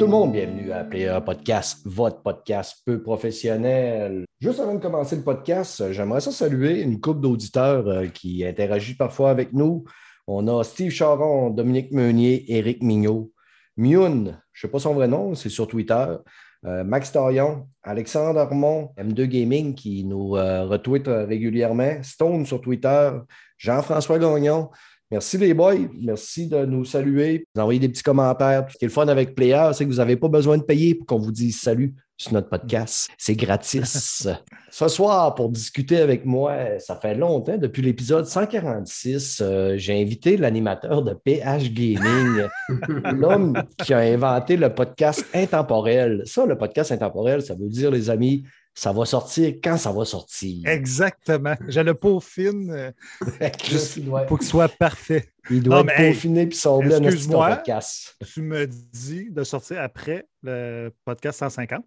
Tout le monde, bienvenue à Player Podcast, votre podcast peu professionnel. Juste avant de commencer le podcast, j'aimerais saluer une couple d'auditeurs euh, qui interagissent parfois avec nous. On a Steve Charon, Dominique Meunier, Éric Mignot, Mune, je ne sais pas son vrai nom, c'est sur Twitter. Euh, Max Torion, Alexandre Armand, M2 Gaming qui nous euh, retweet régulièrement, Stone sur Twitter, Jean-François Gagnon, Merci les boys. Merci de nous saluer, d'envoyer des petits commentaires. Ce qui est le fun avec Player, c'est que vous n'avez pas besoin de payer pour qu'on vous dise salut sur notre podcast. C'est gratis. Ce soir, pour discuter avec moi, ça fait longtemps, depuis l'épisode 146, euh, j'ai invité l'animateur de PH Gaming, l'homme qui a inventé le podcast intemporel. Ça, le podcast intemporel, ça veut dire, les amis, ça va sortir quand ça va sortir? Exactement. J'ai le peaufine euh, Juste, pour qu'il soit parfait. Il doit Ah, être mais, peaufiné puis petit excuse-moi. podcast? Tu me dis de sortir après le podcast 150.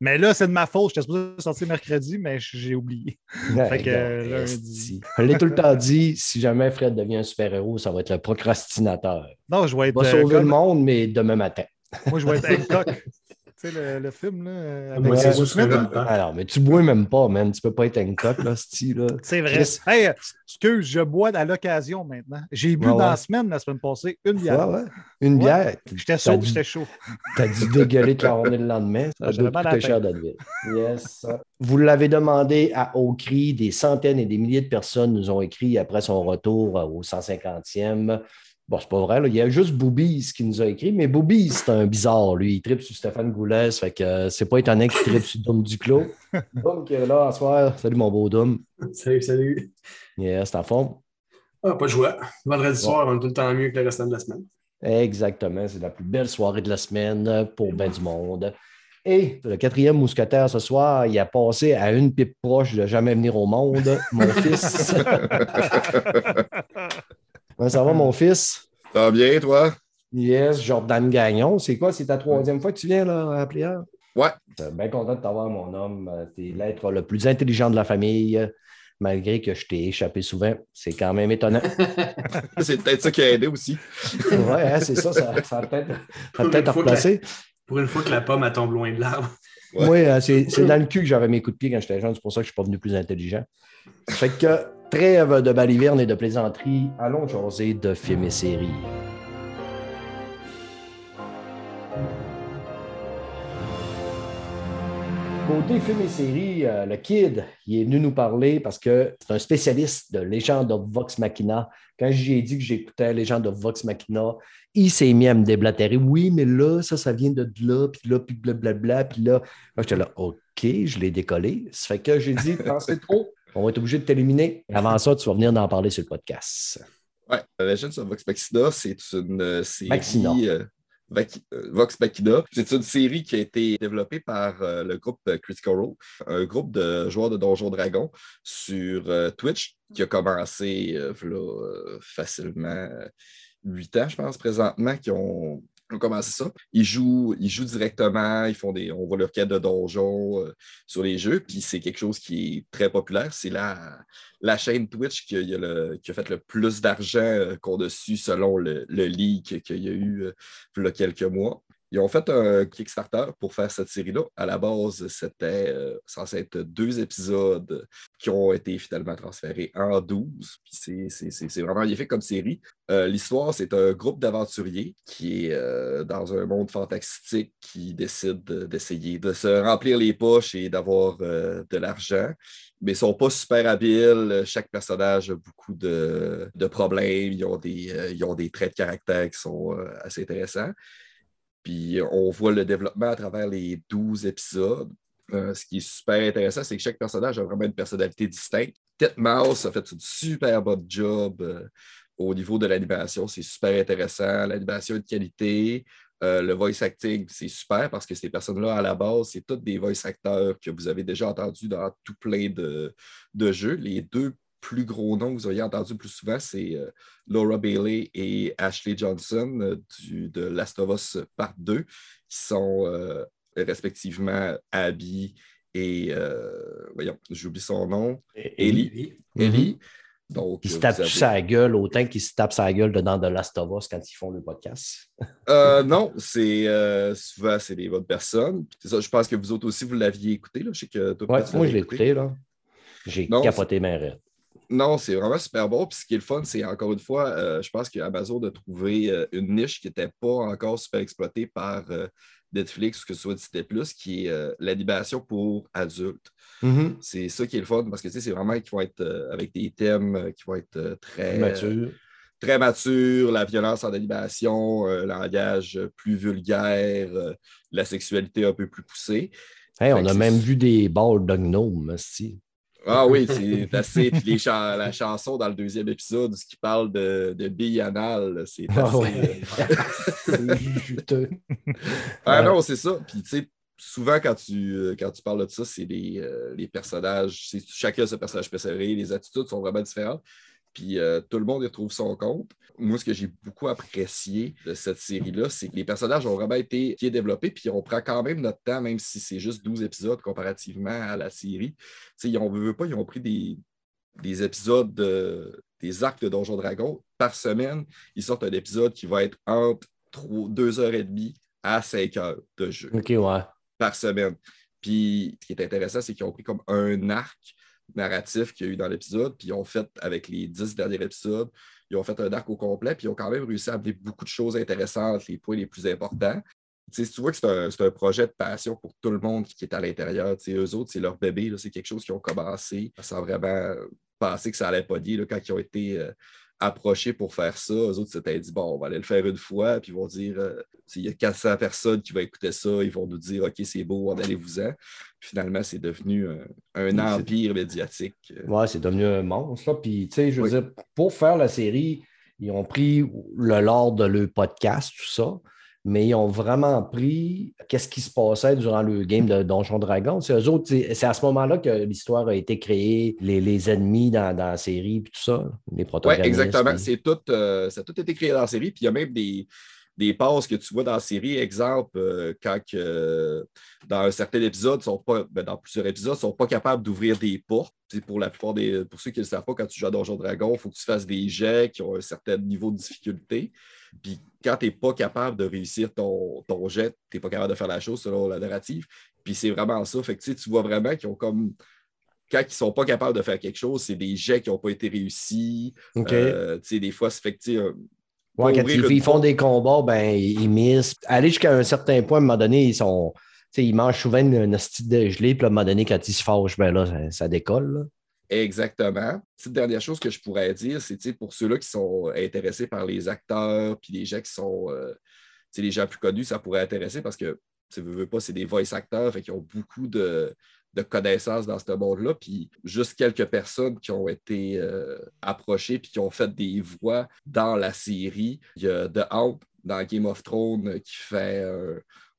Mais là, c'est de ma faute. J'étais supposé sortir mercredi, mais j'ai oublié. Fait que, Ouais, lundi. esti. Je l'ai tout le temps dit, si jamais Fred devient un super-héros, ça va être le procrastinateur. Non, je vais Il être. va euh, sauver le monde, mais demain matin. Moi, je vais être Hancock. tu sais, le, le film, là, avec Ouais, Will c'est Smith. Alors, mais tu bois même pas, man. Tu peux pas être Hancock, là, sti, là. C'est vrai. Chris. Hey, excuse, je bois à l'occasion maintenant. J'ai bu Ouais, dans ouais. la semaine, la semaine passée, une bière. ouais. Une Ouais. bière. J'étais chaud, dû- j'étais chaud. T'as dû dégueuler de la journée le lendemain. Ça Ah, à coûter la cher tête. David. Yes. Vous l'avez demandé à haut cri. Des centaines et des milliers de personnes nous ont écrit après son retour au 150e. Bon, c'est pas vrai. là. Il y a juste Boobies qui nous a écrit, mais Boobies, c'est un bizarre, lui. Il tripe sur Stéphane Goulès, fait que euh, c'est pas étonnant qu'il tripe sur Dom Duclos. Dom qui est là ce soir. Salut mon beau Dom. Salut, salut. Yes, c'est en forme? Ah, pas de joie. Vendredi soir, on est tout le temps mieux que le restant de la semaine. Exactement, c'est la plus belle soirée de la semaine pour ben du monde. Et le quatrième mousquetaire ce soir, il a passé à une pipe proche de jamais venir au monde, mon fils. Comment ça va, mon fils? Ça va bien, toi? Yes, Jordan Gagnon. C'est quoi? C'est ta troisième fois que tu viens là, à Player? Ouais. Euh, Bien content de t'avoir, mon homme. Tu es l'être le plus intelligent de la famille, malgré que je t'ai échappé souvent. C'est quand même étonnant. C'est peut-être ça qui a aidé aussi. ouais, hein, c'est ça, ça, ça va peut-être ça va Pour une fois que la- replacer. Pour une fois que la pomme elle tombe loin de l'arbre. Ouais. Oui, euh, c'est c'est dans le cul que j'avais mes coups de pied quand j'étais jeune. C'est pour ça que je ne suis pas venu plus intelligent. Fait que, trêve de baliverne et de plaisanterie, allons jaser de films et séries. Côté films et séries, euh, le Kid, il est venu nous parler parce que c'est un spécialiste de Légende of Vox Machina. Quand j'ai dit que j'écoutais Légende of Vox Machina, il s'est mis à me déblatérer. Oui, mais là, ça, ça vient de là, puis là, puis blablabla, puis là. Moi, j'étais là, OK, je l'ai décollé. Ça fait que j'ai dit, c'est trop, on va être obligé de t'éliminer. Avant ça, tu vas venir d'en parler sur le podcast. Ouais. Legends of Vox Machina, c'est une euh, série. Euh, euh, Vox Machina. C'est une série qui a été développée par euh, le groupe Critical Role, un groupe de joueurs de Donjons Dragons sur euh, Twitch qui a commencé facilement huit ans, je pense, présentement, qui ont, ça. Ils jouent, directement, ils font des, on voit leur quête de donjons euh, sur les jeux, puis c'est quelque chose qui est très populaire. C'est la, la chaîne Twitch qui a fait le plus d'argent euh, qu'on a su selon le, le leak qu'il y a eu euh, il y a quelques mois. Ils ont fait un Kickstarter pour faire cette série-là. À la base, c'était euh, censé être deux épisodes qui ont été finalement transférés en 12. Puis c'est- vraiment fait comme série. Euh, L'histoire, c'est un groupe d'aventuriers qui est euh, dans un monde fantastique qui décide de- d'essayer de se remplir les poches et d'avoir de l'argent mais ils ne sont pas super habiles. Chaque personnage a beaucoup de, de problèmes. Ils ont, des, ils ont des traits de caractère qui sont assez intéressants. Puis on voit le développement à travers les 12 épisodes. Euh, ce qui est super intéressant, c'est que chaque personnage a vraiment une personnalité distincte. Tête Mouse a fait une super bonne job euh, au niveau de l'animation, c'est super intéressant. L'animation est de qualité. Euh, le voice acting, c'est super parce que ces personnes-là, à la base, c'est tous des voice acteurs que vous avez déjà entendus dans tout plein de, de jeux. Les deux plus gros noms que vous auriez entendus le plus souvent, c'est euh, Laura Bailey et Ashley Johnson euh, du, de Last of Us Part 2, qui sont respectivement Abby et, voyons, j'oublie son nom, Ellie. Ellie. Donc, Ils se tapent vous sa avez- gueule autant qu'ils se tapent sa gueule dedans de Last of Us quand ils font le podcast. Euh, non, c'est euh, souvent c'est des bonnes personnes. Ça, je pense que vous autres aussi, vous l'aviez écouté. Là. Je sais que toi, Ouais, moi, je l'ai écouté, là. J'ai Non, capoté ma raide. Non, c'est vraiment super bon. Puis ce qui est le fun, c'est encore une fois, euh, je pense qu'Amazon a trouvé euh, une niche qui n'était pas encore super exploitée par euh, Netflix ou que ce soit Disney Plus, qui est euh, l'animation pour adultes. Mhm. C'est ça qui est le fun parce que tu sais, c'est vraiment qu'ils vont être avec des thèmes qui vont être très, Mature. très matures, la violence en animation, un langage plus vulgaire, la sexualité un peu plus poussée. Hey, on a même vu des balles de gnome, si. Ah oui, c'est assez. Puis les cha- la chanson dans le deuxième épisode, ce qui parle de, de billes anales, c'est assez. Ah euh, ouais. C'est juteux. Ah Ouais. non, c'est ça. Puis tu sais, souvent quand tu, euh, quand tu parles de ça, c'est les, euh, les personnages, c'est chacun a son personnage préféré, les attitudes sont vraiment différentes. Puis euh, tout le monde y retrouve son compte. Moi, ce que j'ai beaucoup apprécié de cette série-là, c'est que les personnages ont vraiment été bien développés, puis on prend quand même notre temps, même si c'est juste 12 épisodes comparativement à la série. Tu sais, ils ont, veut pas, ils ont pris des, des épisodes, de- des arcs de Donjon Dragon par semaine. Ils sortent un épisode qui va être entre 2 heures et demie à 5 heures de jeu OK, ouais. par semaine. Puis, ce qui est intéressant, c'est qu'ils ont pris comme un arc narratif qu'il y a eu dans l'épisode, puis ils ont fait, avec les dix derniers épisodes, ils ont fait un arc au complet, puis ils ont quand même réussi à amener beaucoup de choses intéressantes, les points les plus importants. Tu sais, tu vois que c'est un, projet de passion pour tout le monde qui est à l'intérieur. Eux autres, c'est leur bébé, c'est quelque chose qu'ils ont commencé sans vraiment penser que ça allait pas dire quand ils ont été euh, approchés pour faire ça. Eux autres s'étaient dit, bon, on va aller le faire une fois, puis ils vont dire, euh, il y a 400 personnes qui vont écouter ça, ils vont nous dire, OK, c'est beau, en allez-vous-en. Finalement, c'est devenu un, un Oui, empire médiatique. Euh, Ouais, c'est devenu un monstre. là. Puis, tu sais, je veux Oui. dire, pour faire la série, ils ont pris le lore de le podcast, tout ça, mais ils ont vraiment pris qu'est-ce qui se passait durant le game de Donjon Dragon. C'est eux autres, c'est à ce moment-là que l'histoire a été créée, les, les ennemis dans, dans la série, puis tout ça, les Oui, protagonistes. exactement. puis- C'est tout, euh, ça a tout été créé dans la série. Puis il y a même des, des passes que tu vois dans la série. Exemple, euh, quand euh, dans un certain épisode, sont pas, ben, dans plusieurs épisodes, ils ne sont pas capables d'ouvrir des portes. Puis pour la plupart des. Pour ceux qui ne le savent pas, quand tu joues à Donjon Dragon, il faut que tu fasses des jets qui ont un certain niveau de difficulté. Puis quand tu n'es pas capable de réussir ton, ton jet, tu n'es pas capable de faire la chose selon la narrative. Puis c'est vraiment ça. Fait que tu vois vraiment qu'ils ont comme. Quand ils ne sont pas capables de faire quelque chose, c'est des jets qui n'ont pas été réussis. OK. Euh, tu sais, des fois, ça fait que Ouais, quand ils, font des combats, ben, ils missent. Aller jusqu'à un certain point, à un moment donné, ils sont. ils mangent souvent une, une de gelée, puis à un moment donné, quand ils se fâchent, ben là, ça, ça décolle. là. Exactement. Petite dernière chose que je pourrais dire, c'est pour ceux-là qui sont intéressés par les acteurs, puis les gens qui sont euh, les gens plus connus, ça pourrait intéresser parce que tu veux, veux pas, c'est des voice acteurs, fait qu'ils ont beaucoup de, de connaissances dans ce monde-là. Puis juste quelques personnes qui ont été euh, approchées puis qui ont fait des voix dans la série. Il y a The Hound dans Game of Thrones qui fait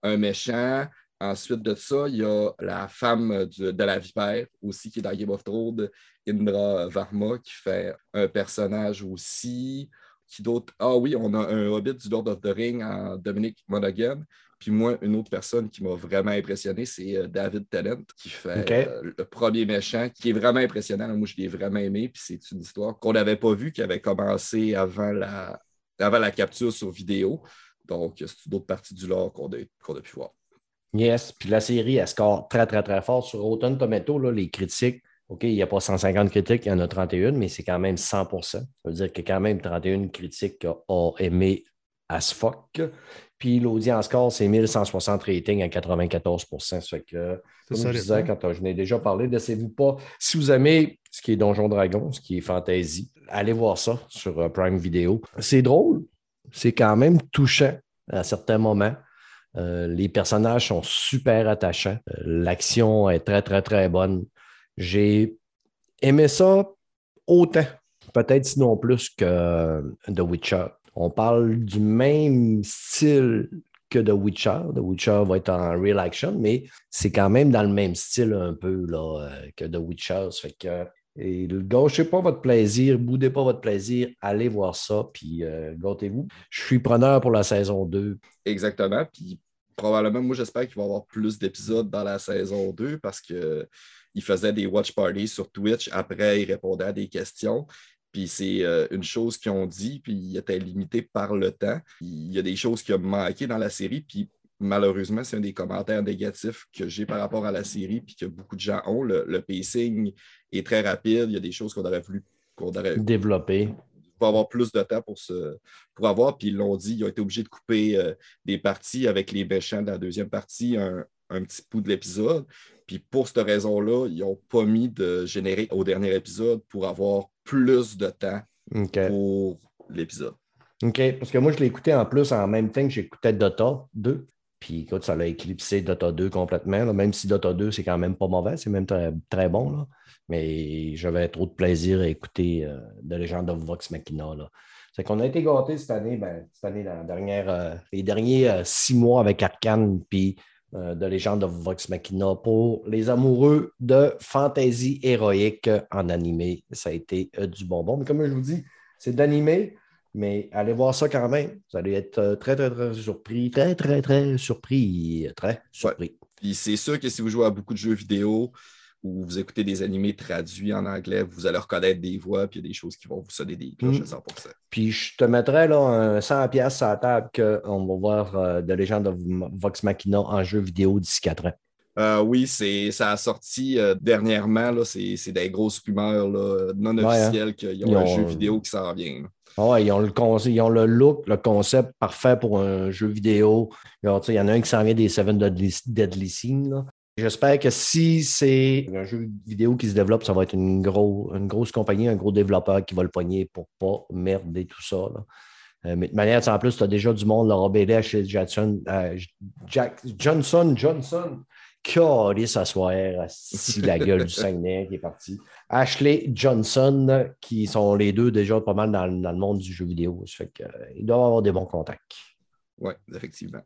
un méchant. Ensuite de ça, il y a la femme de la vipère aussi qui est dans Game of Thrones, Indra Varma, qui fait un personnage aussi. Qui? Ah oui, on a un hobbit du Lord of the Ring en Dominic Monaghan. Puis moi, une autre personne qui m'a vraiment impressionné, c'est euh, David Tennant, qui fait euh, le premier méchant, qui est vraiment impressionnant. Moi, je l'ai vraiment aimé. Puis c'est une histoire qu'on n'avait pas vue, qui avait commencé avant la, avant la capture sur vidéo. Donc, c'est une autre partie du lore qu'on a, pu voir. Yes. Puis la série, elle score très, très, très fort. Sur Rotten Tomato, là, les critiques, OK, il n'y a pas 150 critiques, il y en a 31, mais c'est quand même 100% Ça veut dire a quand même 31 critiques ont aimé as fuck. Puis l'audience score, c'est 1160 ratings à 94 Ça fait que, C'est comme ça, je disais, points. quand je n'ai déjà parlé, laissez-vous pas. Si vous aimez ce qui est Donjon Dragon, ce qui est fantasy, allez voir ça sur euh, Prime Video. C'est drôle, c'est quand même touchant à certains moments. Euh, les personnages sont super attachants. Euh, L'action est très, très, très bonne. J'ai aimé ça autant peut-être sinon plus que The Witcher. On parle du même style que The Witcher. The Witcher va être en real action, mais c'est quand même dans le même style un peu là, euh, que The Witcher. Ça fait que et gâchez pas votre plaisir, boudez pas votre plaisir, allez voir ça, puis euh, gâtez-vous. Je suis preneur pour la saison 2. Exactement. Puis probablement, moi, j'espère qu'il va y avoir plus d'épisodes dans la saison 2 parce qu'il faisait des watch parties sur Twitch. Après, il répondait à des questions. Puis c'est euh, une chose qu'ils ont dit, puis il était limité par le temps. Il y a des choses qui ont manqué dans la série, puis malheureusement, c'est un des commentaires négatifs que j'ai par rapport à la série, puis que beaucoup de gens ont. Le, pacing est très rapide. Il y a des choses qu'on aurait voulu qu'on aurait développer. Pour avoir plus de temps pour, se, pour avoir. Puis ils l'ont dit, ils ont été obligés de couper euh, des parties avec les méchants de la deuxième partie, un, un petit bout de l'épisode. Puis pour cette raison-là, ils n'ont pas mis de générer au dernier épisode pour avoir plus de temps pour l'épisode. OK, parce que moi, je l'ai écouté en plus en même temps que j'écoutais Dota 2. Puis écoute, ça l'a éclipsé Dota 2 complètement, même si Dota 2, c'est quand même pas mauvais, c'est même très, bon. Là. Mais j'avais trop de plaisir à écouter euh, The Legend of Vox Machina. C'est qu'on a été gâtés cette année, ben, cette année, la dernière, euh, les derniers euh, six mois avec Arkane, puis de Légende of Vox Machina pour les amoureux de fantasy héroïque en animé. Ça a été euh, du bonbon. Mais comme je vous dis, c'est d'animé, mais allez voir ça quand même. Vous allez être euh, très, très, très surpris. Très, très, très surpris. Très surpris. Puis c'est sûr que si vous jouez à beaucoup de jeux vidéo, ou vous écoutez des animés traduits en anglais, vous allez reconnaître des voix, puis il y a des choses qui vont vous sonner des cloches à 100 mm. Puis je te mettrais là un 100 pièces à la table qu'on va voir euh, de Legend of Vox Machina en jeu vidéo d'ici 4 ans. Euh, oui, ça a sorti euh, dernièrement. C'est des grosses rumeurs non hein. officielles qu'ils ont, un jeu vidéo qui s'en vient. Ah ils, ont le ils ont le look, le concept parfait pour un jeu vidéo. Il y en a un qui s'en vient des Seven Deadly, Deadly. J'espère que si c'est un jeu vidéo qui se développe, ça va être une, grosse compagnie, un gros développeur qui va le poigner pour pas merder tout ça. Euh, mais de manière, en plus, tu as déjà du monde, Laura Bailey, chez Jackson, euh, Jack, Johnson, Johnson, qui a allé s'asseoir si la gueule du Saguenay qui est parti. Ashley Johnson, qui sont les deux déjà pas mal dans, le monde du jeu vidéo. Ça fait euh, doivent avoir des bons contacts. Oui, effectivement.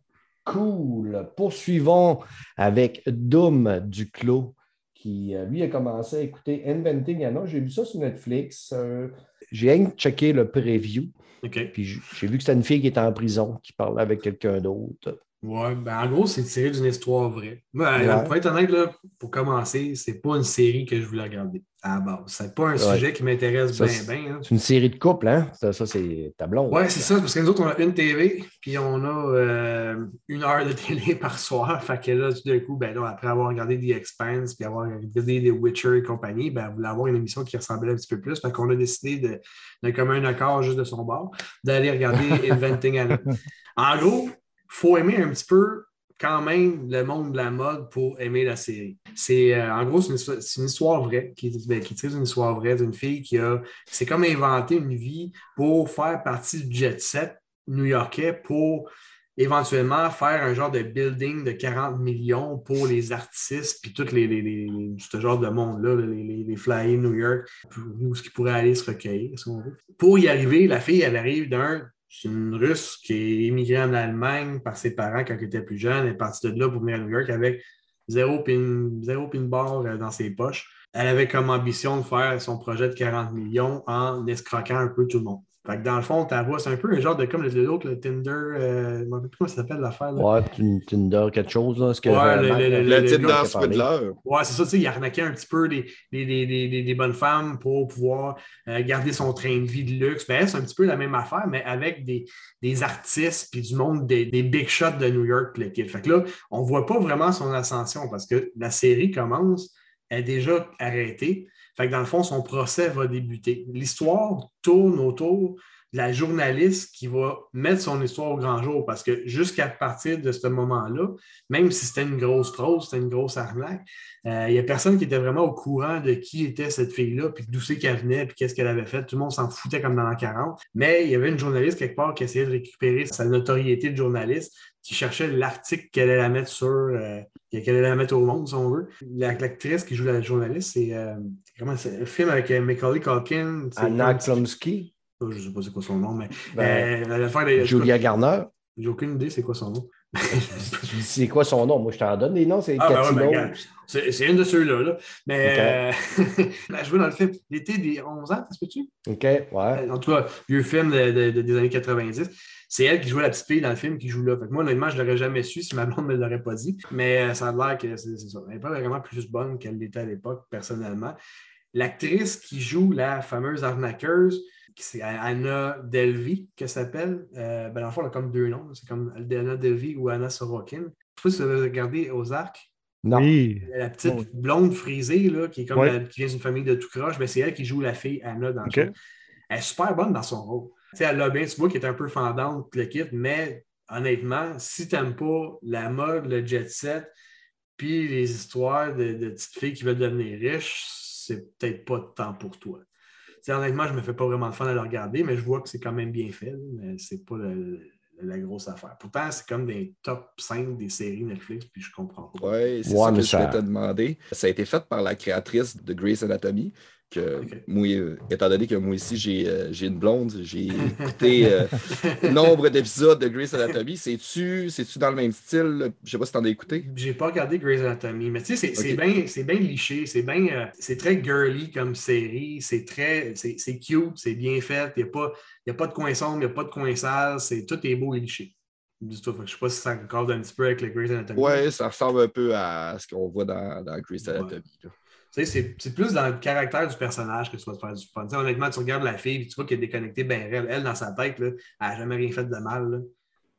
Cool. Poursuivons avec Doom Duclos, qui euh, lui a commencé à écouter Inventing Anna. J'ai vu ça sur Netflix. Euh, j'ai checké le preview. Puis j'ai vu que c'était une fille qui était en prison, qui parlait avec quelqu'un d'autre. Ouais, ben en gros, c'est tiré d'une histoire vraie. Ben, Pour être honnête, là, pour commencer, c'est pas une série que je voulais regarder à la base. C'est pas un sujet qui m'intéresse bien, bien. Hein. C'est une série de couple, hein? Ça, c'est tablon. Ouais, c'est ça, parce que nous autres, on a une TV, puis on a euh, une heure de télé par soir. Fait que là, tout d'un coup, ben là, après avoir regardé The Expanse, puis avoir regardé The Witcher et compagnie, ben, on voulait avoir une émission qui ressemblait un petit peu plus. Fait qu'on a décidé d'un commun accord juste de son bord, d'aller regarder Inventing Anna. En gros, faut aimer un petit peu quand même le monde de la mode pour aimer la série. C'est euh, en gros, c'est une, histoire vraie qui, ben, une histoire vraie d'une fille qui a. C'est comme inventer une vie pour faire partie du jet set new-yorkais pour éventuellement faire un genre de building de 40 millions pour les artistes, puis tout les, ce genre de monde-là, les, les, flyers New York, où ce qui pourrait aller se recueillir, si on veut. Pour y arriver, la fille, elle arrive d'un c'est une Russe qui est immigrée en Allemagne par ses parents quand elle était plus jeune. Elle est partie de là pour venir à New York avec zéro pin, zéro pin bar euh, dans ses poches. Elle avait comme ambition de faire son projet de 40 millions en escroquant un peu tout le monde. Fait que dans le fond, ta voix, c'est un peu un genre de comme l'autre, le Tinder, euh, je ne sais plus comment ça s'appelle l'affaire. Ouais, Tinder, quelque chose. Là, ce que ouais, le, le, Tinder Swindler. Ouais, c'est ça, tu sais, il arnaquait un petit peu des, des, des, des bonnes femmes pour pouvoir euh, garder son train de vie de luxe. Ben, c'est un petit peu la même affaire, mais avec des, des artistes puis du monde des, big shots de New York. Fait que là, on ne voit pas vraiment son ascension parce que la série commence, elle est déjà arrêtée. Fait dans le fond, son procès va débuter. L'histoire tourne autour la journaliste qui va mettre son histoire au grand jour. Parce que jusqu'à partir de ce moment-là, même si c'était une grosse fraude, c'était une grosse arnaque, euh, il n'y a personne qui était vraiment au courant de qui était cette fille-là, puis d'où c'est qu'elle venait, puis qu'est-ce qu'elle avait fait. Tout le monde s'en foutait comme dans l'an 40. Mais il y avait une journaliste quelque part qui essayait de récupérer sa notoriété de journaliste, qui cherchait l'article qu'elle allait mettre sur, euh, qu'elle allait la mettre au monde, si on veut. L'actrice qui joue la journaliste, c'est euh, un film avec euh, Macaulay Culkin. c'est Anna Klumsky, Oh, Je ne sais pas c'est quoi son nom, mais. Ben, euh, l'affaire de- Julia Garner. J'ai aucune idée c'est quoi son nom. C'est quoi son nom? Moi, je t'en donne des noms. C'est Ah, ben ouais, ben, c'est c'est une de ceux-là. Là. Mais euh, elle a joué dans le film L'été des 11 ans, ça se peut-tu? OK, ouais. En tout cas, vieux film de- de- de- des années 90. C'est elle qui jouait la petite fille dans le film qui joue là. Fait que moi, honnêtement, je ne l'aurais jamais su si ma blonde ne me l'aurait pas dit. Mais euh, ça a l'air que c'est ça. Elle n'est pas vraiment plus bonne qu'elle l'était à l'époque, personnellement. L'actrice qui joue la fameuse arnaqueuse, qui c'est Anna Delvey, que ça s'appelle. Euh, ben, dans le fond, elle a comme deux noms. C'est comme Anna Delvey ou Anna Sorokin. Je ne sais pas si vous avez regardé aux arcs. Non. Oui. La petite blonde frisée, là, qui, est comme Ouais. la- qui vient d'une famille de tout croche, ben, c'est elle qui joue la fille Anna dans le film. Elle est super bonne dans son rôle. Tu sais, elle a bien, tu vois qu'elle est un peu fendante, le kit, mais honnêtement, si tu n'aimes pas la mode, le jet set, puis les histoires de, de petites filles qui veulent devenir riches, c'est peut-être pas de temps pour toi. Honnêtement, je me fais pas vraiment de fun à le regarder, mais je vois que c'est quand même bien fait, mais c'est pas le- la grosse affaire. Pourtant, c'est comme des top 5 des séries Netflix, puis je comprends pas. Oui, c'est Ouais, ça que je ça- voulais te demander. Ça a été fait par la créatrice de Grey's Anatomy. Que Ok. moi, euh, étant donné que moi aussi, j'ai euh, une blonde, j'ai écouté euh, nombre d'épisodes de Grey's Anatomy. C'est-tu c'est-tu dans le même style? Je sais pas si t'en as écouté. J'ai pas regardé Grey's Anatomy, mais tu sais, c'est bien bien liché, c'est bien euh, c'est très girly comme série, c'est très c'est cute, c'est bien fait, il n'y a, pas- y a pas de coin sombre, il n'y a pas de coin sale, c'est tout est beau et liché. Du tout, je sais pas si ça accorde un petit peu avec le Grey's Anatomy. Ouais, ça ressemble un peu à ce qu'on voit dans, dans Grey's Anatomy. C'est plus dans le caractère du personnage que tu vas te faire du honnêtement, tu regardes la fille et tu vois qu'elle est déconnectée bien réelle. Elle, dans sa tête, là, elle n'a jamais rien fait de mal.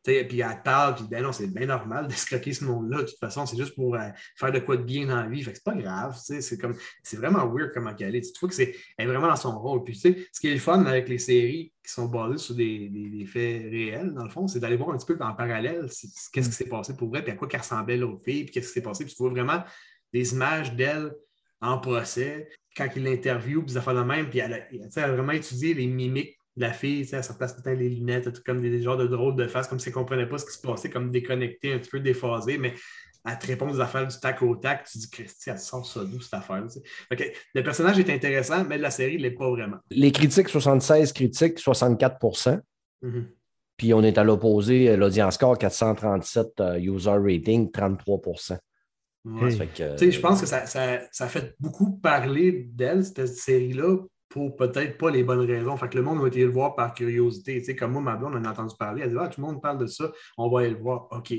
Puis elle parle, puis ben non, c'est bien normal de se croquer ce monde-là. De toute façon, c'est juste pour euh, faire de quoi de bien dans la vie. C'est pas grave. C'est comme c'est vraiment weird comment elle est. Tu vois que c'est elle est vraiment dans son rôle. Puis tu sais, ce qui est le fun avec les séries qui sont basées sur des, des- faits réels, dans le fond, c'est d'aller voir un petit peu en parallèle qu'est-ce qui s'est passé pour vrai, puis à quoi qu'elle ressemblait l'autre fille, puis qu'est-ce qui s'est passé. Puis tu vois vraiment des images d'elle en procès, quand il l'interview, puis ça fait de même, puis elle a, elle a vraiment étudié les mimiques de la fille, elle se place tout le temps les lunettes, tout comme des, des genres de drôles de face, comme si elle ne comprenait pas ce qui se passait, comme déconnectée, un petit peu déphasée, mais elle te répond des affaires du tac au tac, tu dis, Christy, elle sort ça d'où cette affaire? le personnage est intéressant, mais la série ne l'est pas vraiment. Les critiques, 76 critiques, 64 Mhm. Puis on est à l'opposé, l'audience score 437 euh, user rating, 33 Ouais. Que, je pense que ça, ça, ça fait beaucoup parler d'elle, cette série-là, pour peut-être pas les bonnes raisons. Fait que le monde a été le voir par curiosité. Tu sais, comme moi, ma blonde, on en a entendu parler. Elle dit Ah, tout le monde parle de ça, on va aller le voir. OK.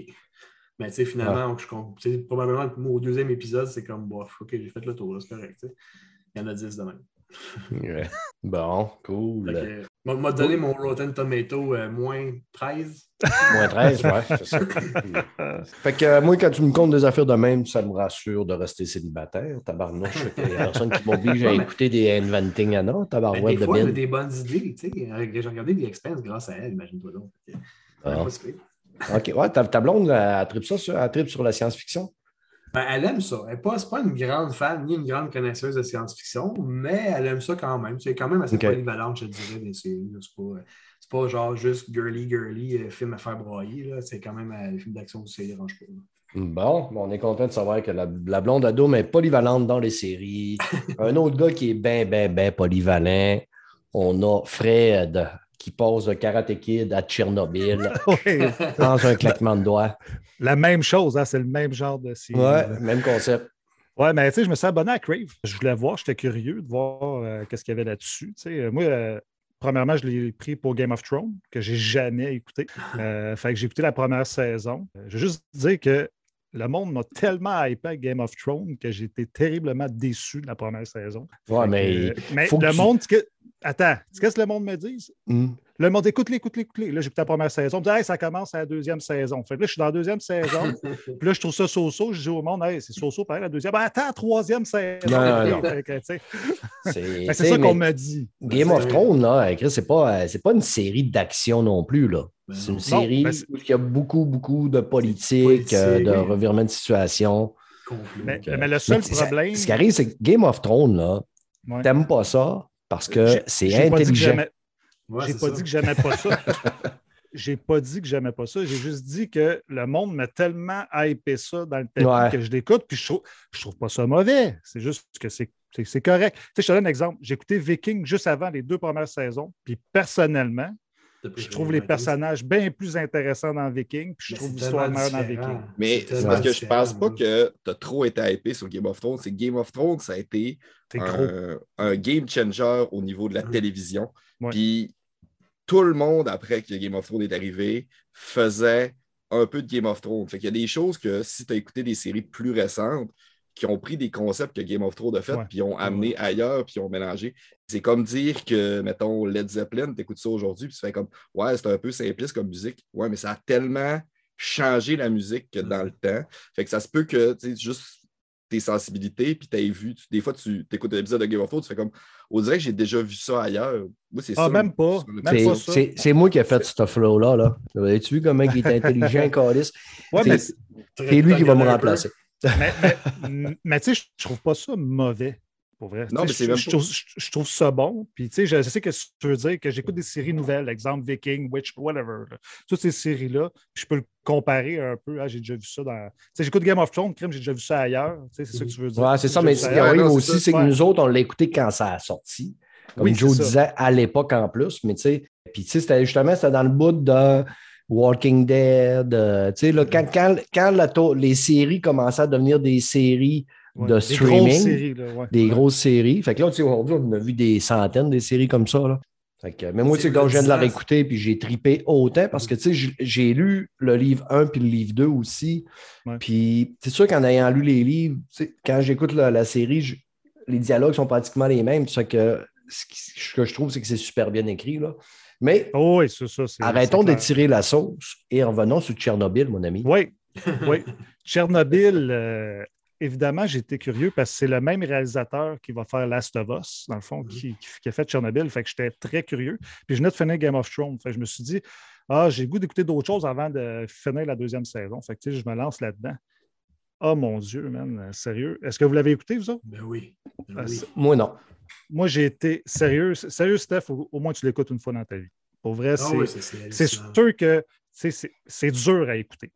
Mais tu sais, finalement, je sais, probablement moi, au deuxième épisode, c'est comme bof, OK, j'ai fait le tour, c'est correct. Il y en a 10 de même. Ouais. Bon, cool. que, m'a- m'a donné mon Rotten Tomato euh, moins 13. Moins 13, ouais, c'est ça. fait que euh, moi, quand tu me comptes des affaires de même, ça me rassure de rester célibataire. Tabarnouche, il y a personne qui m'oblige à écouter des Inventing Anna, Mais tabarouette des de fois, elle a bin. des bonnes idées. tu sais. J'ai regardé des Expense grâce à elle, imagine-toi donc. Ah. OK, ouais, ta, ta blonde, elle tripe ça, sur- elle tripe sur la science-fiction? Ben, elle aime ça. Elle n'est pas, c'est pas une grande fan ni une grande connaisseuse de science-fiction, mais elle aime ça quand même. C'est quand même assez polyvalente, je dirais, des séries. C'est pas, pas genre juste girly, girly, euh, film à faire broyer. C'est quand même euh, les films d'action aussi, ça dérange pas. Bon, bon, on est content de savoir que la, la blonde ado est polyvalente dans les séries. Un autre gars qui est bien, bien, bien polyvalent. On a Fred qui pose de Karate Kid à Tchernobyl Oui, dans un claquement de doigts. la même chose, hein, c'est le même genre de série. Ouais, même concept. Ouais, mais tu sais, je me suis abonné à Crave. Je voulais voir, j'étais curieux de voir euh, qu'est-ce qu'il y avait là-dessus. Euh, moi, euh, premièrement, je l'ai pris pour Game of Thrones, que j'ai jamais écouté. Fait que j'ai écouté la première saison. Je veux juste dire que le monde m'a tellement hypé Game of Thrones que j'ai été terriblement déçu de la première saison. Ouais, Fait mais que, mais que le tu- monde, attends, tu sais qu'est-ce que le monde me dit? Le monde écoute-les, écoute-les, écoute-les. Là, j'écoute la première saison. Je me dis, hey, ça commence à la deuxième saison. Fait que là, je suis dans la deuxième saison. puis là, je trouve ça so-so. Je dis au monde, hey, c'est so-so, pareil, la deuxième. Ben, attends, troisième saison. Non, non. C'est ça qu'on m'a dit. Game of Thrones, là, Chris, c'est pas, euh, c'est pas une série d'action non plus. Là. Ben C'est une non. série ben c'est- où il y a beaucoup, beaucoup de politique, Politique, euh, de oui. revirement de situation. Mais, euh, mais le seul Mais ça- problème. ce qui arrive, c'est que Game of Thrones, là, Ouais. t'aimes pas ça parce que J'ai- c'est j'ai pas dit que intelligent. Ouais, J'ai pas ça. dit que j'aimais pas ça. J'ai pas dit que j'aimais pas ça. J'ai juste dit que le monde m'a tellement hypé ça dans le tapis Ouais. que je l'écoute, puis je trouve, je trouve pas ça mauvais. C'est juste que c'est c'est- c'est correct. Tu sais, je te donne un exemple. J'ai écouté Viking juste avant les deux premières saisons, puis personnellement, je trouve les personnages bien plus intéressants dans Viking, puis je trouve l'histoire meilleure dans Viking. Mais c'est parce que je pense pas que tu as trop été hypé sur Game of Thrones. C'est que Game of Thrones, ça a été un, un game changer au niveau de la télévision. Ouais. Puis tout le monde, après que Game of Thrones est arrivé, faisait un peu de Game of Thrones. Fait qu'il y a des choses que si tu as écouté des séries plus récentes, qui ont pris des concepts que Game of Thrones a fait, Ouais. puis ont amené ailleurs, puis ont mélangé. C'est comme dire que, mettons, Led Zeppelin, tu écoutes ça aujourd'hui, puis tu fais comme, ouais, c'est un peu simpliste comme musique. Ouais, mais ça a tellement changé la musique que dans le temps. Fait que ça se peut que, tu sais, juste tes sensibilités, puis tu as vu, tu- des fois, tu écoutes un épisode de Game of Thrones, tu fais comme, on dirait que j'ai déjà vu ça ailleurs. Moi, c'est Ah, ça. même pas. C'est- moi qui ai fait ce flow-là. Là. As-tu vu comment il est intelligent, Calis? Ouais, C'est lui qui va me remplacer. mais, mais- mais tu sais, je trouve pas ça mauvais. Pour vrai. Non, mais c'est je, même je pas- trouve, je- trouve ça bon. Puis, tu sais, je, sais que tu veux dire que j'écoute des séries nouvelles, exemple Viking, Witch, whatever. là. Toutes ces séries-là, je peux le comparer un peu. Ah, j'ai déjà vu ça dans. Tu sais, j'écoute Game of Thrones, crime, j'ai déjà vu ça ailleurs. Tu sais, c'est ça que tu veux dire. Ouais, c'est ça, mais ce qui arrive aussi, c'est que nous autres, on l'a écouté quand ça a sorti. Comme Oui, Joe disait à l'époque en plus, mais tu sais, puis tu sais, c'était justement c'était dans le bout de Walking Dead. euh, tu sais, là, quand, quand, quand la les séries commençaient à devenir des séries Ouais, de des streaming, grosses séries, là, ouais. des grosses séries. Fait que là, tu sais, aujourd'hui, on a vu des centaines de séries comme ça. Là. Fait que, mais moi, tu sais, quand je viens de la réécouter, puis j'ai tripé autant parce que, tu sais, j'ai- lu le livre 1 puis le livre 2 aussi. Ouais. Puis, c'est sûr qu'en ayant lu les livres, quand j'écoute la, la série, je- les dialogues sont pratiquement les mêmes. Que ce, qui- ce que je trouve, c'est que c'est super bien écrit. Là. Mais Oh, oui, ça. arrêtons d'étirer la sauce et revenons sur Tchernobyl, mon ami. Oui, oui. Tchernobyl, euh, évidemment, j'étais curieux parce que c'est le même réalisateur qui va faire Last of Us, dans le fond, qui, qui- qui a fait Tchernobyl. Fait que j'étais très curieux. Puis je venais de finir Game of Thrones. Fait que je me suis dit, ah, j'ai le goût d'écouter d'autres choses avant de finir la deuxième saison. Fait que tu sais, je me lance là-dedans. Oh mon Dieu, man, sérieux. Est-ce que vous l'avez écouté, vous autres? Ben oui. Ben Ah, oui. Moi, non. Moi, j'ai été sérieux. Sérieux, Steph, au, au moins tu l'écoutes une fois dans ta vie. Pour vrai, Ah c'est. sûr que c'est dur à écouter.